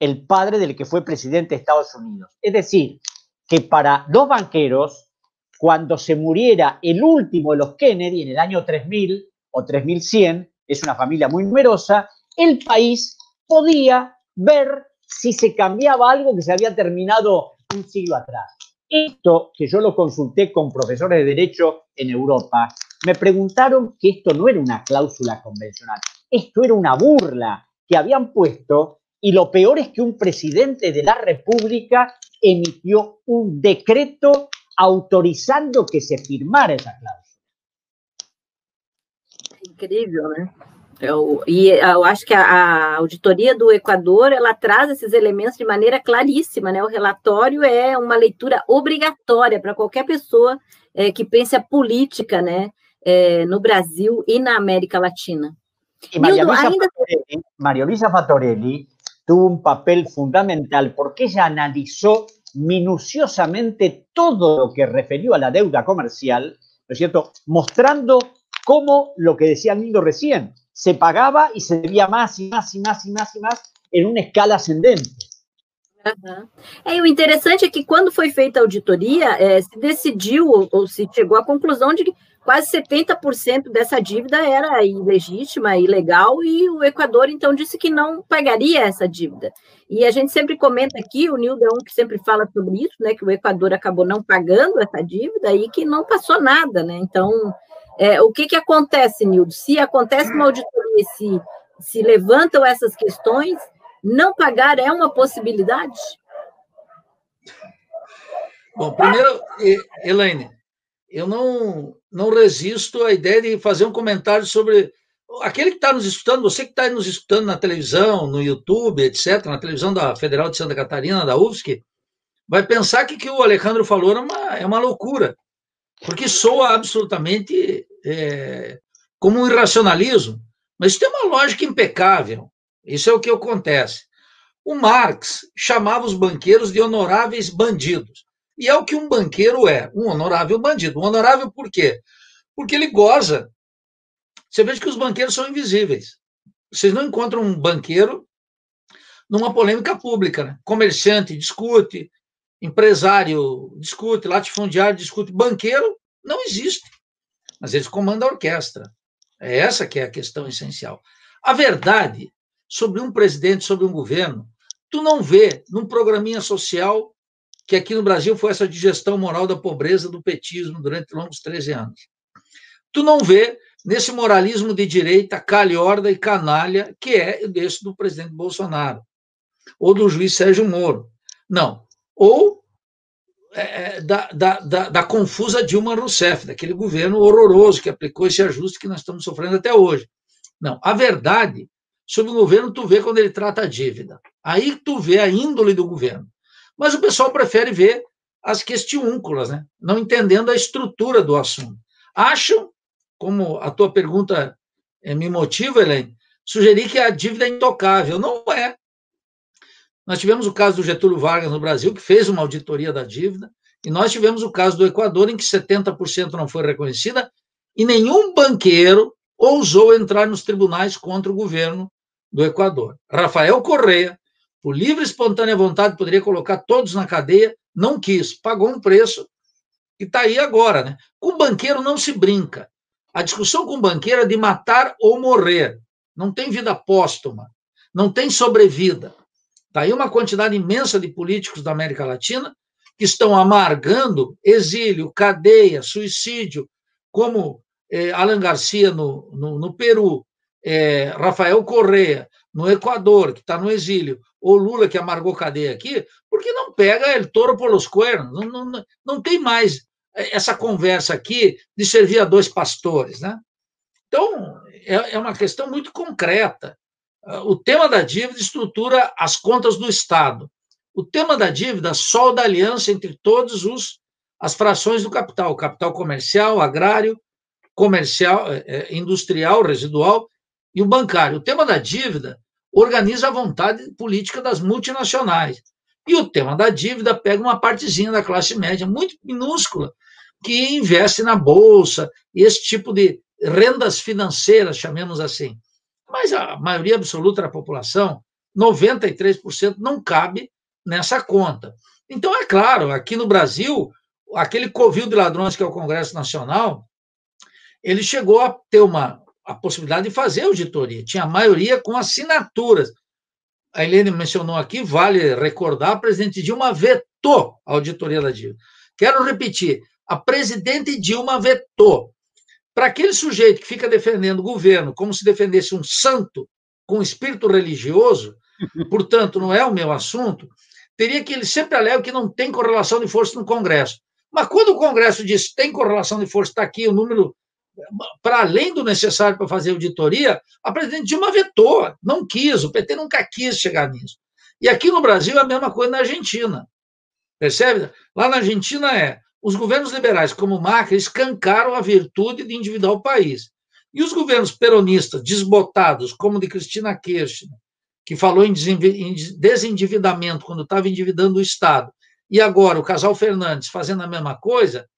el padre del que fue presidente de Estados Unidos. Es decir, que para dos banqueros, cuando se muriera el último de los Kennedy en el año 3000 o 3100, es una familia muy numerosa, el país podía ver si se cambiaba algo que se había terminado un siglo atrás. Esto, que yo lo consulté con profesores de derecho en Europa, me preguntaron que esto no era una cláusula convencional, esto era una burla que habían puesto y lo peor es que un presidente de la República emitió un decreto autorizando que se firmara essa cláusula. Incrível, né? Eu, e eu acho que a, a, auditoria do Equador ela traz esses elementos de maneira claríssima, né? O relatório é uma leitura obrigatória para qualquer pessoa é, que pense a política, né? É, no Brasil e na América Latina. E Maria Luisa, ainda... Fatorelli, Maria Luisa Fatorelli tuvo un papel fundamental porque ella analizó minuciosamente todo lo que referió a la deuda comercial, ¿no es cierto? Mostrando cómo lo que decía Lindo recién, se pagaba y se debía más y más y más y más y más en una escala ascendente. Uhum. É, o interessante é que quando foi feita a auditoria, é, se decidiu ou, ou, se chegou à conclusão de que quase 70% dessa dívida era ilegítima, ilegal, e o Equador então disse que não pagaria essa dívida. E a gente sempre comenta aqui, o Nildo é um que sempre fala sobre isso, né, que o Equador acabou não pagando essa dívida e que não passou nada, né? Então, é, o que que acontece, Nildo? Se acontece uma auditoria, se, se levantam essas questões, não pagar é uma possibilidade? Bom, primeiro, Elaine, eu não, não resisto à ideia de fazer um comentário sobre aquele que está nos escutando, você que está nos escutando na televisão, no YouTube, etc., na televisão da Federal de Santa Catarina, da UFSC, vai pensar que o que o Alejandro falou é uma, é uma loucura, porque soa absolutamente é, como um irracionalismo, mas tem uma lógica impecável. Isso é o que acontece. O Marx chamava os banqueiros de honoráveis bandidos. E é o que um banqueiro é, um honorável bandido. Um honorável por quê? Porque ele goza. Você veja que os banqueiros são invisíveis. Vocês não encontram um banqueiro numa polêmica pública. Né? Comerciante discute, empresário discute, latifundiário discute, banqueiro não existe. Mas eles comandam a orquestra. É essa que é a questão essencial. A verdade sobre um presidente, sobre um governo, tu não vê num programinha social que aqui no Brasil foi essa digestão moral da pobreza do petismo durante longos 13 anos. Tu não vê nesse moralismo de direita, calhorda e canalha que é desse do presidente Bolsonaro, ou do juiz Sérgio Moro. Não. Ou é, é da, da, da, da, confusa Dilma Rousseff, daquele governo horroroso que aplicou esse ajuste que nós estamos sofrendo até hoje. Não. A verdade sobre o governo tu vê quando ele trata a dívida. Aí tu vê a índole do governo. Mas o pessoal prefere ver as questiúnculas, né? não entendendo a estrutura do assunto. Acham, como a tua pergunta eh, me motiva, Helene, sugerir que a dívida é intocável. Não é. Nós tivemos o caso do Getúlio Vargas no Brasil, que fez uma auditoria da dívida, e nós tivemos o caso do Equador, em que 70% não foi reconhecida, e nenhum banqueiro ousou entrar nos tribunais contra o governo do Equador. Rafael Correa, por livre e espontânea vontade, poderia colocar todos na cadeia, não quis, pagou um preço e está aí agora. Né? Com banqueiro não se brinca. A discussão com banqueiro é de matar ou morrer. Não tem vida póstuma, não tem sobrevida. Está aí uma quantidade imensa de políticos da América Latina que estão amargando exílio, cadeia, suicídio, como eh, Alan Garcia no, no, no Peru, eh, Rafael Correa no Equador, que está no exílio, ou Lula, que amargou cadeia aqui, porque não pega ele touro pelos cuernos. Não, não, não tem mais essa conversa aqui de servir a dois pastores. Né? Então, é, é uma questão muito concreta. O tema da dívida estrutura as contas do Estado. O tema da dívida solda a aliança entre todos os as frações do capital, capital comercial, agrário, comercial, é, industrial, residual e o bancário. O tema da dívida organiza a vontade política das multinacionais. E o tema da dívida pega uma partezinha da classe média, muito minúscula, que investe na bolsa, esse tipo de rendas financeiras, chamemos assim. Mas a maioria absoluta da população, 93%, não cabe nessa conta. Então, é claro, aqui no Brasil, aquele covil de ladrões que é o Congresso Nacional, ele chegou a ter uma a possibilidade de fazer auditoria. Tinha a maioria com assinaturas. A Helene mencionou aqui, vale recordar, a presidente Dilma vetou a auditoria da dívida. Quero repetir, a presidente Dilma vetou. Para aquele sujeito que fica defendendo o governo como se defendesse um santo com espírito religioso, portanto, não é o meu assunto, teria que ele sempre alega que não tem correlação de força no Congresso. Mas quando o Congresso diz que tem correlação de força, está aqui o número para além do necessário para fazer auditoria, a presidente Dilma vetou, não quis, o PT nunca quis chegar nisso. E aqui no Brasil é a mesma coisa na Argentina. Percebe? Lá na Argentina é, os governos liberais, como Macri, escancaram a virtude de endividar o país. E os governos peronistas, desbotados, como o de Cristina Kirchner, que falou em desendividamento quando estava endividando o Estado, e agora o casal Fernandes fazendo a mesma coisa,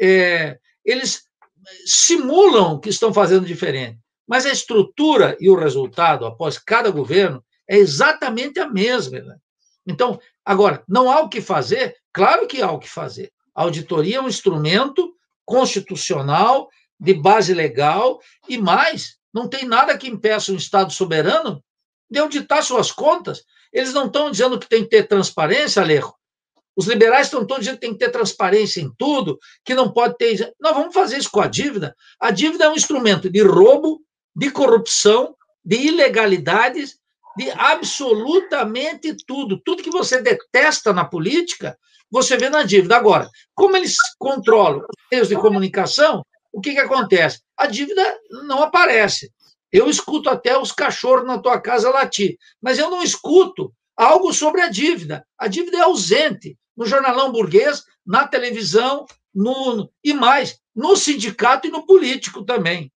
é, eles simulam que estão fazendo diferente. Mas a estrutura e o resultado, após cada governo, é exatamente a mesma. Né? Então, agora, não há o que fazer? Claro que há o que fazer. A auditoria é um instrumento constitucional, de base legal, e mais, não tem nada que impeça um Estado soberano de auditar suas contas. Eles não estão dizendo que tem que ter transparência, Alejo. Os liberais estão todos dizendo que tem que ter transparência em tudo, que não pode ter. Nós vamos fazer isso com a dívida. A dívida é um instrumento de roubo, de corrupção, de ilegalidades, de absolutamente tudo. Tudo que você detesta na política, você vê na dívida. Agora, como eles controlam os meios de comunicação, o que, que acontece? A dívida não aparece. Eu escuto até os cachorros na tua casa latir, mas eu não escuto algo sobre a dívida. A dívida é ausente no jornalão burguês, na televisão, no, e mais, no sindicato e no político também.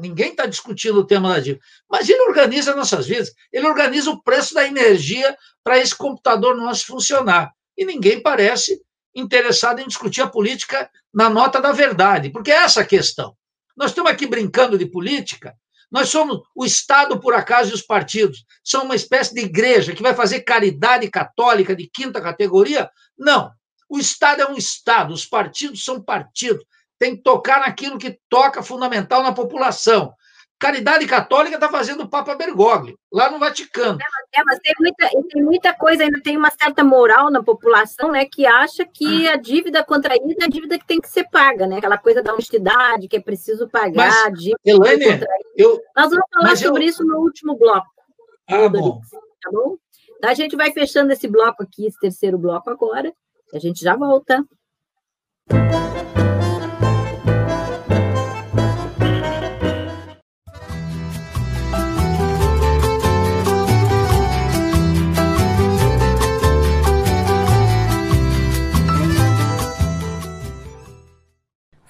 Ninguém está discutindo o tema da dívida. Mas ele organiza nossas vidas, ele organiza o preço da energia para esse computador nosso funcionar. E ninguém parece interessado em discutir a política na nota da verdade, porque é essa a questão. Nós estamos aqui brincando de política, nós somos o Estado, por acaso, e os partidos. São uma espécie de igreja que vai fazer caridade católica de quinta categoria? Não. O Estado é um Estado, os partidos são partidos. Tem que tocar naquilo que toca fundamental na população. Caridade Católica está fazendo o Papa Bergoglio, lá no Vaticano. É, mas tem muita, tem muita coisa, ainda tem uma certa moral na população, né, que acha que a dívida contraída é a dívida que tem que ser paga, né? Aquela coisa da honestidade, que é preciso pagar. Mas, dívida Elaine, eu, Nós vamos falar sobre eu... isso no último bloco. Ah, bom. Tá bom? Então, a gente vai fechando esse bloco aqui, esse terceiro bloco agora, e a gente já volta.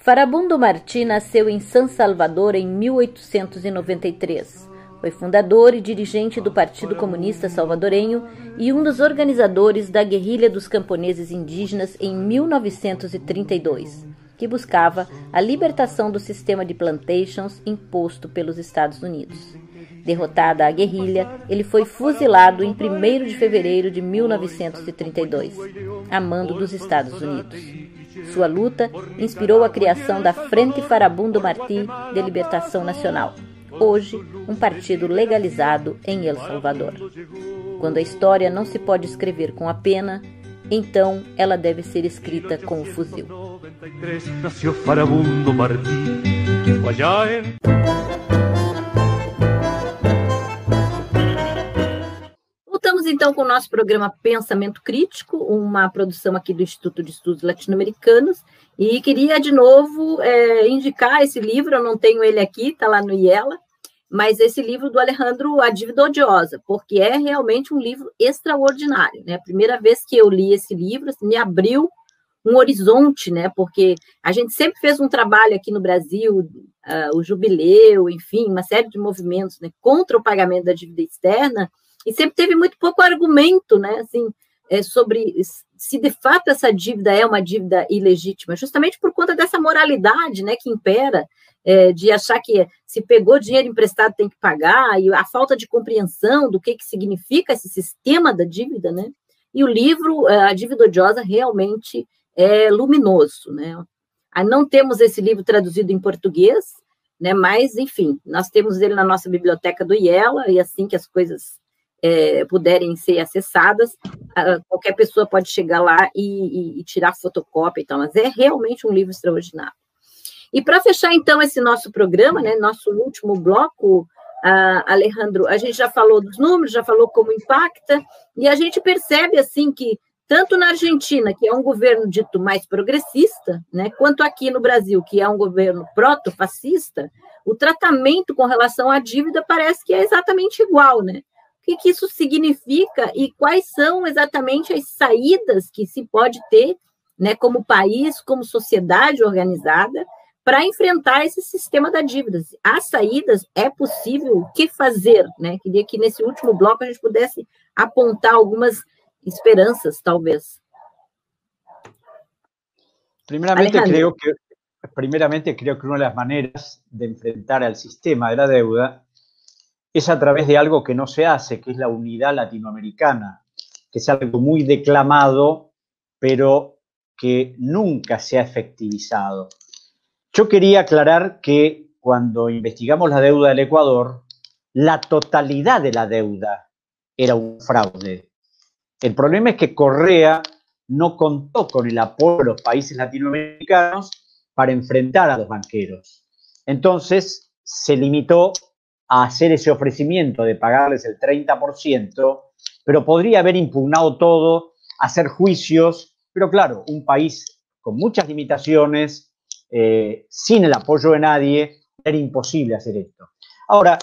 Farabundo Martí nasceu em San Salvador em 1893. Foi fundador e dirigente do Partido Comunista Salvadorenho e um dos organizadores da Guerrilha dos Camponeses Indígenas em 1932, que buscava a libertação do sistema de plantations imposto pelos Estados Unidos. Derrotada a guerrilha, ele foi fuzilado em 1 de fevereiro de 1932, a mando dos Estados Unidos. Sua luta inspirou a criação da Frente Farabundo Martí de Libertação Nacional, hoje um partido legalizado em El Salvador. Quando a história não se pode escrever com a pena, então ela deve ser escrita com o fuzil. Então com o nosso programa Pensamento Crítico, uma produção aqui do Instituto de Estudos Latino-Americanos, e queria de novo é, indicar esse livro, eu não tenho ele aqui, está lá no IELA, mas esse livro do Alejandro, A Dívida Odiosa, porque é realmente um livro extraordinário, né? A primeira vez que eu li esse livro, assim, me abriu um horizonte, né? Porque a gente sempre fez um trabalho aqui no Brasil, uh, o jubileu, enfim, uma série de movimentos né, contra o pagamento da dívida externa, e sempre teve muito pouco argumento, né? Assim, é, sobre se de fato essa dívida é uma dívida ilegítima, justamente por conta dessa moralidade, né, que impera é, de achar que se pegou dinheiro emprestado tem que pagar e a falta de compreensão do que que significa esse sistema da dívida, né? E o livro é, A Dívida Odiosa realmente é luminoso, né? Aí não temos esse livro traduzido em português, né? Mas enfim, nós temos ele na nossa biblioteca do IELA e assim que as coisas é, puderem ser acessadas, qualquer pessoa pode chegar lá e, e, e tirar fotocópia e tal, mas é realmente um livro extraordinário. E para fechar, então, esse nosso programa, né, nosso último bloco, uh, Alejandro, a gente já falou dos números, já falou como impacta, e a gente percebe, assim, que tanto na Argentina, que é um governo dito mais progressista, né, quanto aqui no Brasil, que é um governo proto-fascista, o tratamento com relação à dívida parece que é exatamente igual, né? O que, que isso significa e quais são exatamente as saídas que se pode ter, né, como país, como sociedade organizada, para enfrentar esse sistema da dívida. As saídas é possível, o que fazer? Né? Queria que nesse último bloco a gente pudesse apontar algumas esperanças, talvez. Primeramente creo que primeramente creo que una de las maneras de enfrentar al sistema de la deuda es a través de algo que no se hace, que es la unidad latinoamericana, que es algo muy declamado, pero que nunca se ha efectivizado. Yo quería aclarar que cuando investigamos la deuda del Ecuador, la totalidad de la deuda era un fraude. El problema es que Correa no contó con el apoyo de los países latinoamericanos para enfrentar a los banqueros. Entonces se limitó a hacer ese ofrecimiento de pagarles el 30%, pero podría haber impugnado todo, hacer juicios, pero claro, un país con muchas limitaciones, eh, sin el apoyo de nadie, era imposible hacer esto. Ahora,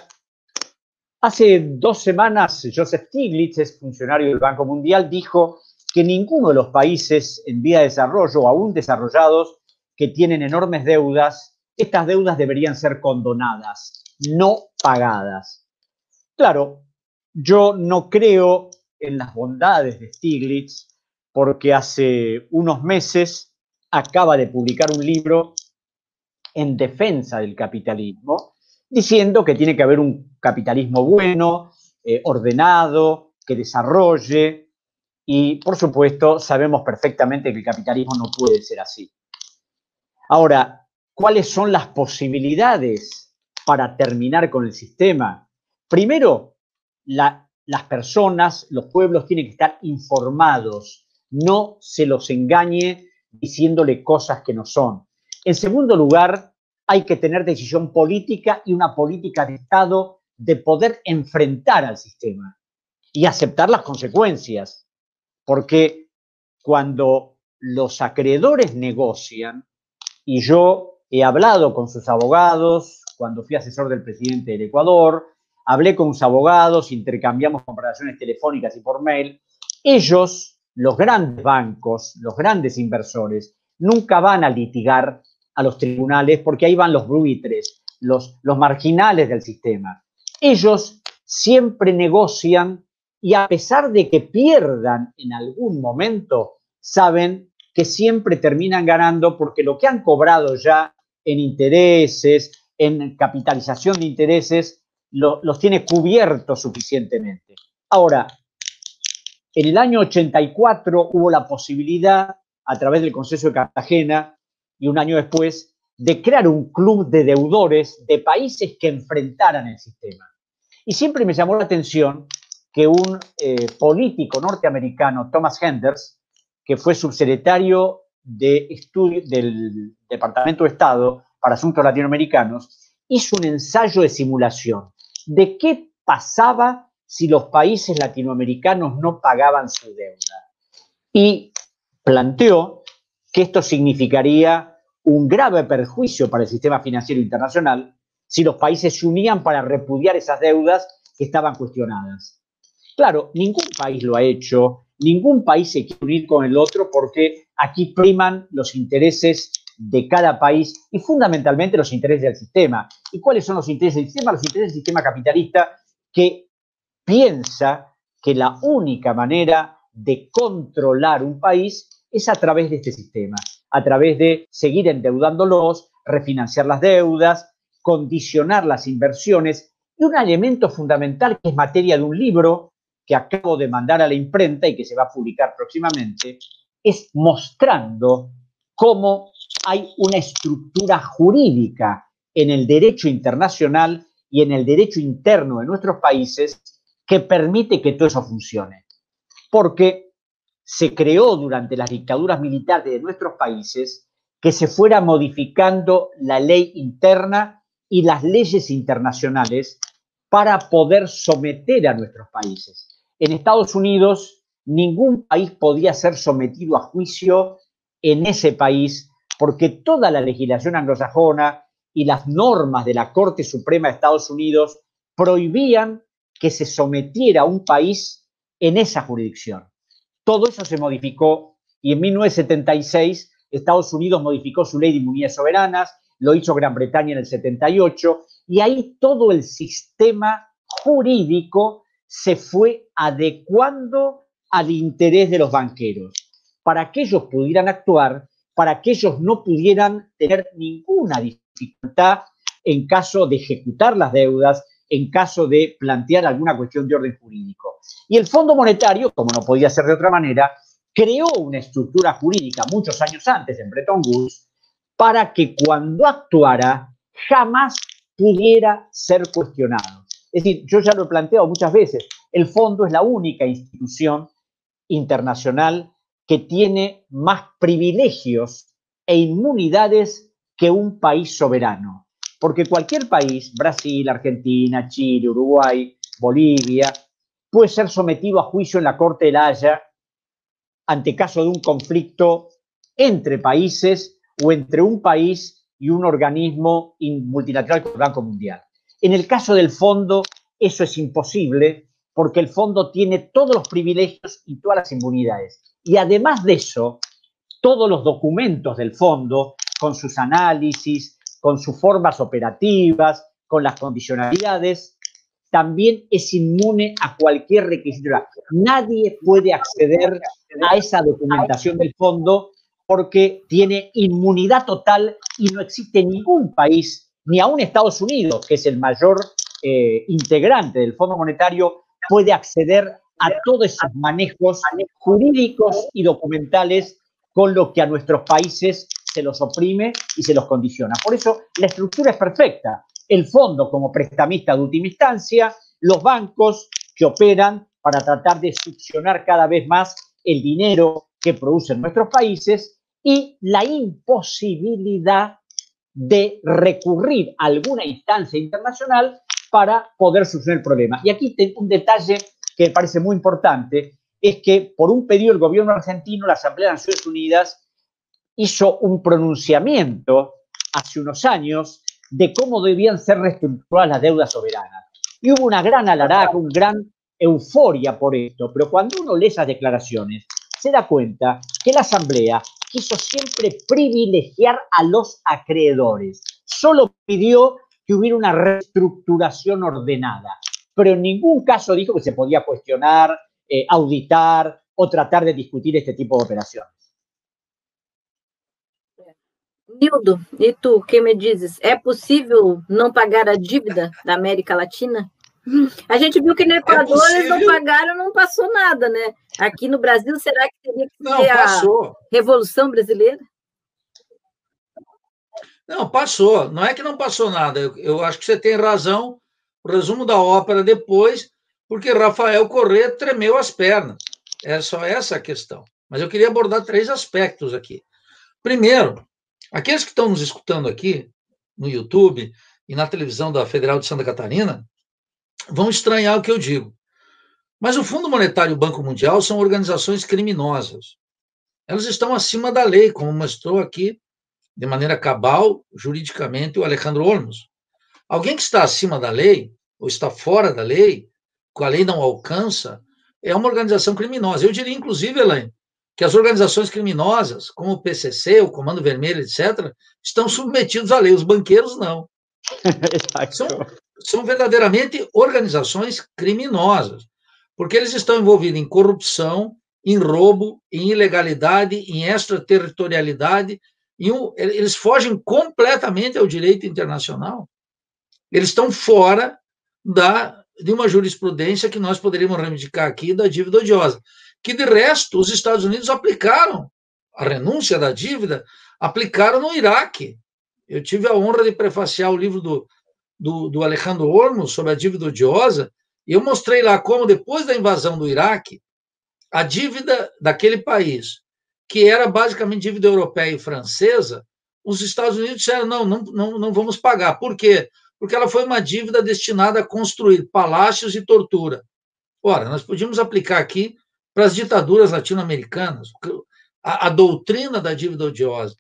hace dos semanas, Joseph Stiglitz, funcionario del Banco Mundial, dijo que ninguno de los países en vía de desarrollo o aún desarrollados que tienen enormes deudas, estas deudas deberían ser condonadas no pagadas. Claro, yo no creo en las bondades de Stiglitz porque hace unos meses acaba de publicar un libro en defensa del capitalismo, diciendo que tiene que haber un capitalismo bueno, eh, ordenado, que desarrolle, y por supuesto sabemos perfectamente que el capitalismo no puede ser así. Ahora, ¿cuáles son las posibilidades para terminar con el sistema? Primero, las personas, los pueblos tienen que estar informados, no se los engañe diciéndole cosas que no son. En segundo lugar, hay que tener decisión política y una política de Estado de poder enfrentar al sistema y aceptar las consecuencias, porque cuando los acreedores negocian, y yo he hablado con sus abogados, cuando fui asesor del presidente del Ecuador, hablé con sus abogados, intercambiamos comparaciones telefónicas y por mail. Ellos, los grandes bancos, los grandes inversores, nunca van a litigar a los tribunales porque ahí van los buitres, los, los marginales del sistema. Ellos siempre negocian y a pesar de que pierdan en algún momento, saben que siempre terminan ganando porque lo que han cobrado ya en intereses, en capitalización de intereses los tiene cubiertos suficientemente. Ahora, en el año 84 hubo la posibilidad, a través del Consejo de Cartagena, y un año después, de crear un club de deudores de países que enfrentaran el sistema. Y siempre me llamó la atención que un eh, político norteamericano, Thomas Henders, que fue subsecretario de estudio del Departamento de Estado para Asuntos Latinoamericanos, hizo un ensayo de simulación de qué pasaba si los países latinoamericanos no pagaban su deuda. Y planteó que esto significaría un grave perjuicio para el sistema financiero internacional, si los países se unían para repudiar esas deudas que estaban cuestionadas. Claro, ningún país lo ha hecho, ningún país se quiere unir con el otro porque aquí priman los intereses de cada país y fundamentalmente los intereses del sistema. ¿Y cuáles son los intereses del sistema? Los intereses del sistema capitalista que piensa que la única manera de controlar un país es a través de este sistema, a través de seguir endeudándolos, refinanciar las deudas, condicionar las inversiones y un elemento fundamental que es materia de un libro que acabo de mandar a la imprenta y que se va a publicar próximamente, es mostrando cómo hay una estructura jurídica en el derecho internacional y en el derecho interno de nuestros países que permite que todo eso funcione. Porque se creó durante las dictaduras militares de nuestros países que se fuera modificando la ley interna y las leyes internacionales para poder someter a nuestros países. En Estados Unidos, ningún país podía ser sometido a juicio en ese país porque toda la legislación anglosajona y las normas de la Corte Suprema de Estados Unidos prohibían que se sometiera a un país en esa jurisdicción. Todo eso se modificó y en 1976 Estados Unidos modificó su ley de inmunidades soberanas, lo hizo Gran Bretaña en el 78 y ahí todo el sistema jurídico se fue adecuando al interés de los banqueros para que ellos pudieran actuar para que ellos no pudieran tener ninguna dificultad en caso de ejecutar las deudas, en caso de plantear alguna cuestión de orden jurídico. Y el Fondo Monetario, como no podía ser de otra manera, creó una estructura jurídica muchos años antes en Bretton Woods para que cuando actuara jamás pudiera ser cuestionado. Es decir, yo ya lo he planteado muchas veces, el fondo es la única institución internacional que tiene más privilegios e inmunidades que un país soberano. Porque cualquier país, Brasil, Argentina, Chile, Uruguay, Bolivia, puede ser sometido a juicio en la Corte de la Haya ante caso de un conflicto entre países o entre un país y un organismo multilateral como el Banco Mundial. En el caso del fondo, eso es imposible porque el fondo tiene todos los privilegios y todas las inmunidades. Y además de eso, todos los documentos del fondo, con sus análisis, con sus formas operativas, con las condicionalidades, también es inmune a cualquier requisito. Nadie puede acceder a esa documentación del fondo porque tiene inmunidad total y no existe ningún país, ni aún Estados Unidos, que es el mayor eh, integrante del Fondo Monetario, puede acceder a todos esos manejos jurídicos y documentales con lo que a nuestros países se los oprime y se los condiciona. Por eso la estructura es perfecta. El fondo como prestamista de última instancia, los bancos que operan para tratar de succionar cada vez más el dinero que producen nuestros países y la imposibilidad de recurrir a alguna instancia internacional para poder solucionar el problema. Y aquí tengo un detalle que me parece muy importante, es que por un pedido del gobierno argentino, la Asamblea de Naciones Unidas hizo un pronunciamiento hace unos años de cómo debían ser reestructuradas las deudas soberanas. Y hubo una gran alaraca, una gran euforia por esto, pero cuando uno lee esas declaraciones, se da cuenta que la Asamblea quiso siempre privilegiar a los acreedores. Solo pidió que hubiera una reestructuración ordenada pero en ningún caso dijo que se podía cuestionar, eh, auditar o tratar de discutir este tipo de operaciones. Nildo, e tu, que me dizes? É possível não pagar a dívida da América Latina? A gente viu que no Equador é eles não pagaram, não passou nada, né? Aqui no Brasil, será que teria que não, ser passou. a Revolução Brasileira? Não, passou. Não é que não passou nada. Eu, eu acho que você tem razão resumo da ópera depois, porque Rafael Corrêa tremeu as pernas. É só essa a questão. Mas eu queria abordar três aspectos aqui. Primeiro, aqueles que estão nos escutando aqui no YouTube e na televisão da Federal de Santa Catarina vão estranhar o que eu digo. Mas o Fundo Monetário e o Banco Mundial são organizações criminosas. Elas estão acima da lei, como mostrou aqui de maneira cabal, juridicamente, o Alejandro Olmos. Alguém que está acima da lei, ou está fora da lei, que a lei não alcança, é uma organização criminosa. Eu diria, inclusive, Elaine, que as organizações criminosas, como o PCC, o Comando Vermelho, etc., estão submetidos à lei, os banqueiros não. são, são verdadeiramente organizações criminosas, porque eles estão envolvidos em corrupção, em roubo, em ilegalidade, em extraterritorialidade, em um, eles fogem completamente ao direito internacional. Eles estão fora da, de uma jurisprudência que nós poderíamos reivindicar aqui da dívida odiosa que de resto os Estados Unidos aplicaram a renúncia da dívida, aplicaram no Iraque. Eu tive a honra de prefaciar o livro do, do, do Alejandro Olmos sobre a dívida odiosa, e eu mostrei lá como, depois da invasão do Iraque, a dívida daquele país, que era basicamente dívida europeia e francesa, os Estados Unidos disseram: não, não, não, não vamos pagar. Por quê? Porque ela foi uma dívida destinada a construir palácios e tortura. Ora, nós podíamos aplicar aqui para as ditaduras latino-americanas, a, a, doutrina da dívida odiosa.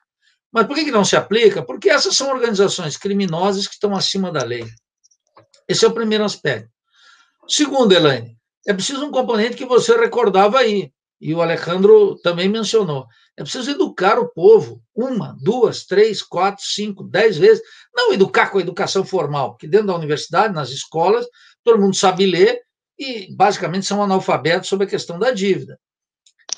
Mas por que, que não se aplica? Porque essas são organizações criminosas que estão acima da lei. Esse é o primeiro aspecto. Segundo, Elaine, é preciso um componente que você recordava aí, e o Alejandro também mencionou. É preciso educar o povo uma, duas, três, quatro, cinco, dez vezes. Não educar com a educação formal, porque dentro da universidade, nas escolas, todo mundo sabe ler e basicamente são analfabetos sobre a questão da dívida.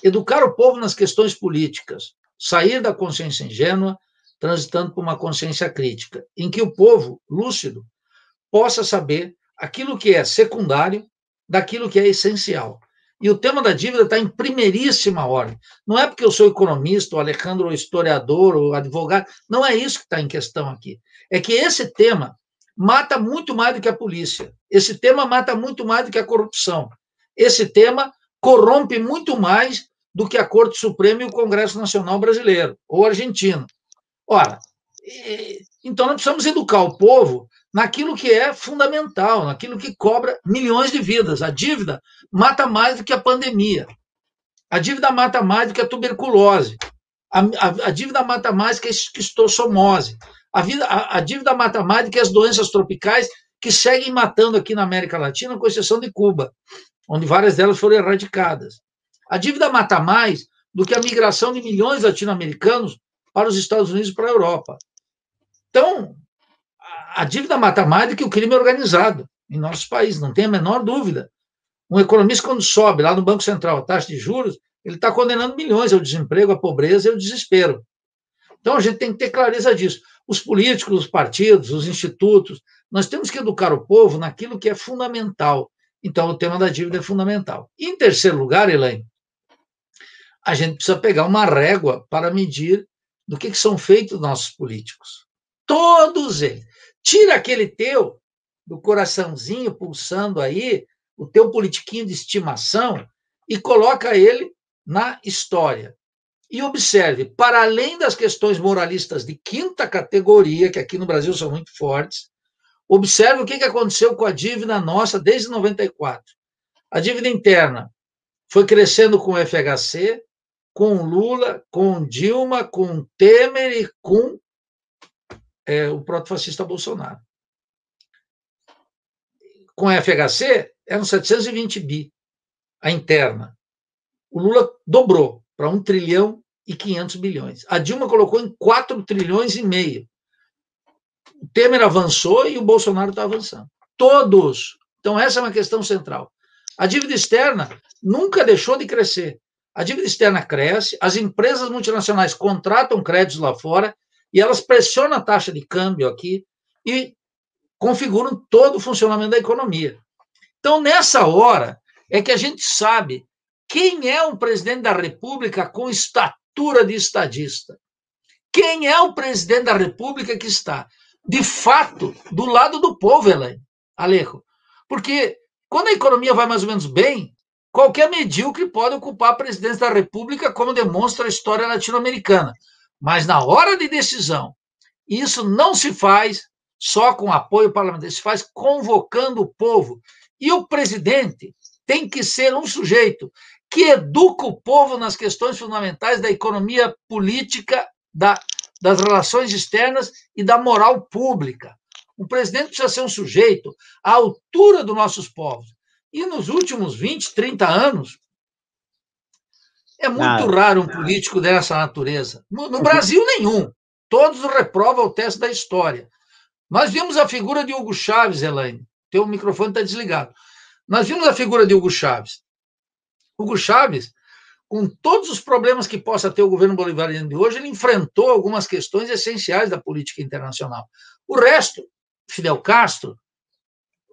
Educar o povo nas questões políticas, sair da consciência ingênua, transitando por uma consciência crítica, em que o povo lúcido possa saber aquilo que é secundário daquilo que é essencial. E o tema da dívida está em primeiríssima ordem. Não é porque eu sou economista, o Alejandro ou historiador, ou advogado, não é isso que está em questão aqui. É que esse tema mata muito mais do que a polícia. Esse tema mata muito mais do que a corrupção. Esse tema corrompe muito mais do que a Corte Suprema e o Congresso Nacional Brasileiro ou argentino. Ora, então nós precisamos educar o povo naquilo que é fundamental, naquilo que cobra milhões de vidas. A dívida mata mais do que a pandemia. A dívida mata mais do que a tuberculose. A, a, a dívida mata mais que a esquistossomose. A, vida, a, a dívida do que as doenças tropicais que seguem matando aqui na América Latina, com exceção de Cuba, onde várias delas foram erradicadas. A dívida mata mais do que a migração de milhões de latino-americanos para os Estados Unidos e para a Europa. Então, a dívida mata mais do que o crime organizado em nossos países, não tem a menor dúvida. Um economista, quando sobe lá no Banco Central a taxa de juros, ele está condenando milhões ao desemprego, à pobreza e ao desespero. Então, a gente tem que ter clareza disso os políticos, os partidos, os institutos, nós temos que educar o povo naquilo que é fundamental. Então, o tema da dívida é fundamental. Em terceiro lugar, Elaine, a gente precisa pegar uma régua para medir do que, que são feitos nossos políticos. Todos eles. Tira aquele teu, do coraçãozinho pulsando aí, o teu politiquinho de estimação, e coloca ele na história. E observe, para além das questões moralistas de quinta categoria, que aqui no Brasil são muito fortes, observe o que aconteceu com a dívida nossa desde 94. A dívida interna foi crescendo com o FHC, com Lula, com Dilma, com Temer e com é, o proto-fascista Bolsonaro. Com a FHC, eram 720 bi a interna. O Lula dobrou para 1 trilhão e 500 bilhões. A Dilma colocou em 4 trilhões e meio. O Temer avançou e o Bolsonaro está avançando. Todos. Então, essa é uma questão central. A dívida externa nunca deixou de crescer. A dívida externa cresce, as empresas multinacionais contratam créditos lá fora e elas pressionam a taxa de câmbio aqui e configuram todo o funcionamento da economia. Então, nessa hora, é que a gente sabe quem é um presidente da República com estatura de estadista? Quem é o presidente da República que está, de fato, do lado do povo, Elaine? Alejo? Porque quando a economia vai mais ou menos bem, qualquer medíocre pode ocupar a presidência da República, como demonstra a história latino-americana. Mas na hora de decisão, isso não se faz só com apoio parlamentar, se faz convocando o povo. E o presidente tem que ser um sujeito que educa o povo nas questões fundamentais da economia política, da, das relações externas e da moral pública. O presidente precisa ser um sujeito à altura dos nossos povos. E nos últimos 20, 30 anos, é muito Nada. raro um político dessa natureza. No, no Brasil, nenhum. Todos reprovam o teste da história. Nós vimos a figura de Hugo Chaves, Elaine. Teu microfone está desligado. Nós vimos a figura de Hugo Chaves. Hugo Chaves, com todos os problemas que possa ter o governo bolivariano de hoje, ele enfrentou algumas questões essenciais da política internacional. O resto, Fidel Castro,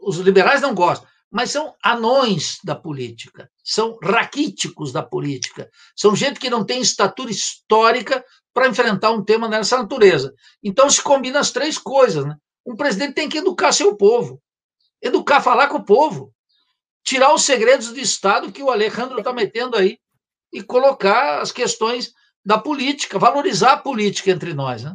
os liberais não gostam, mas são anões da política, são raquíticos da política, são gente que não tem estatura histórica para enfrentar um tema dessa natureza. Então se combina as três coisas. Né? Um presidente tem que educar seu povo, educar, falar com o povo, tirar os segredos do Estado que o Alejandro está metendo aí e colocar as questões da política, valorizar a política entre nós. Né?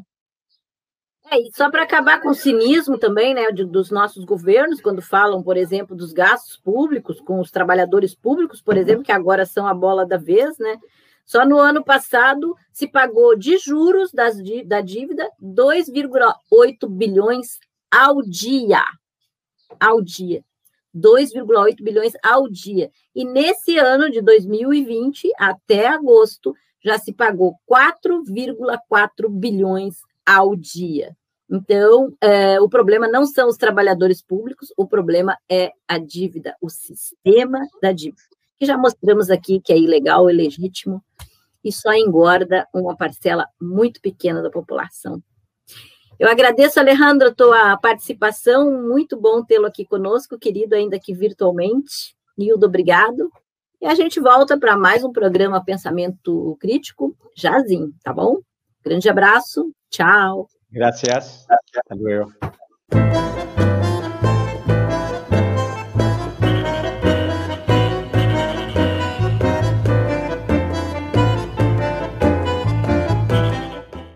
É, e só para acabar com o cinismo também, né, de, dos nossos governos, quando falam, por exemplo, dos gastos públicos com os trabalhadores públicos, por exemplo, que agora são a bola da vez, né? Só no ano passado se pagou de juros das, da dívida 2,8 bilhões ao dia. Ao dia. 2,8 bilhões ao dia. E nesse ano de 2020, até agosto, já se pagou 4,4 bilhões ao dia. Então, é, o problema não são os trabalhadores públicos, o problema é a dívida, o sistema da dívida que já mostramos aqui que é ilegal, ilegítimo e só engorda uma parcela muito pequena da população. Eu agradeço, Alejandro, a tua participação, muito bom tê-lo aqui conosco, querido, ainda que virtualmente. Nildo, obrigado. E a gente volta para mais um programa Pensamento Crítico, jazinho, tá bom? Grande abraço, tchau. Gracias. Luego.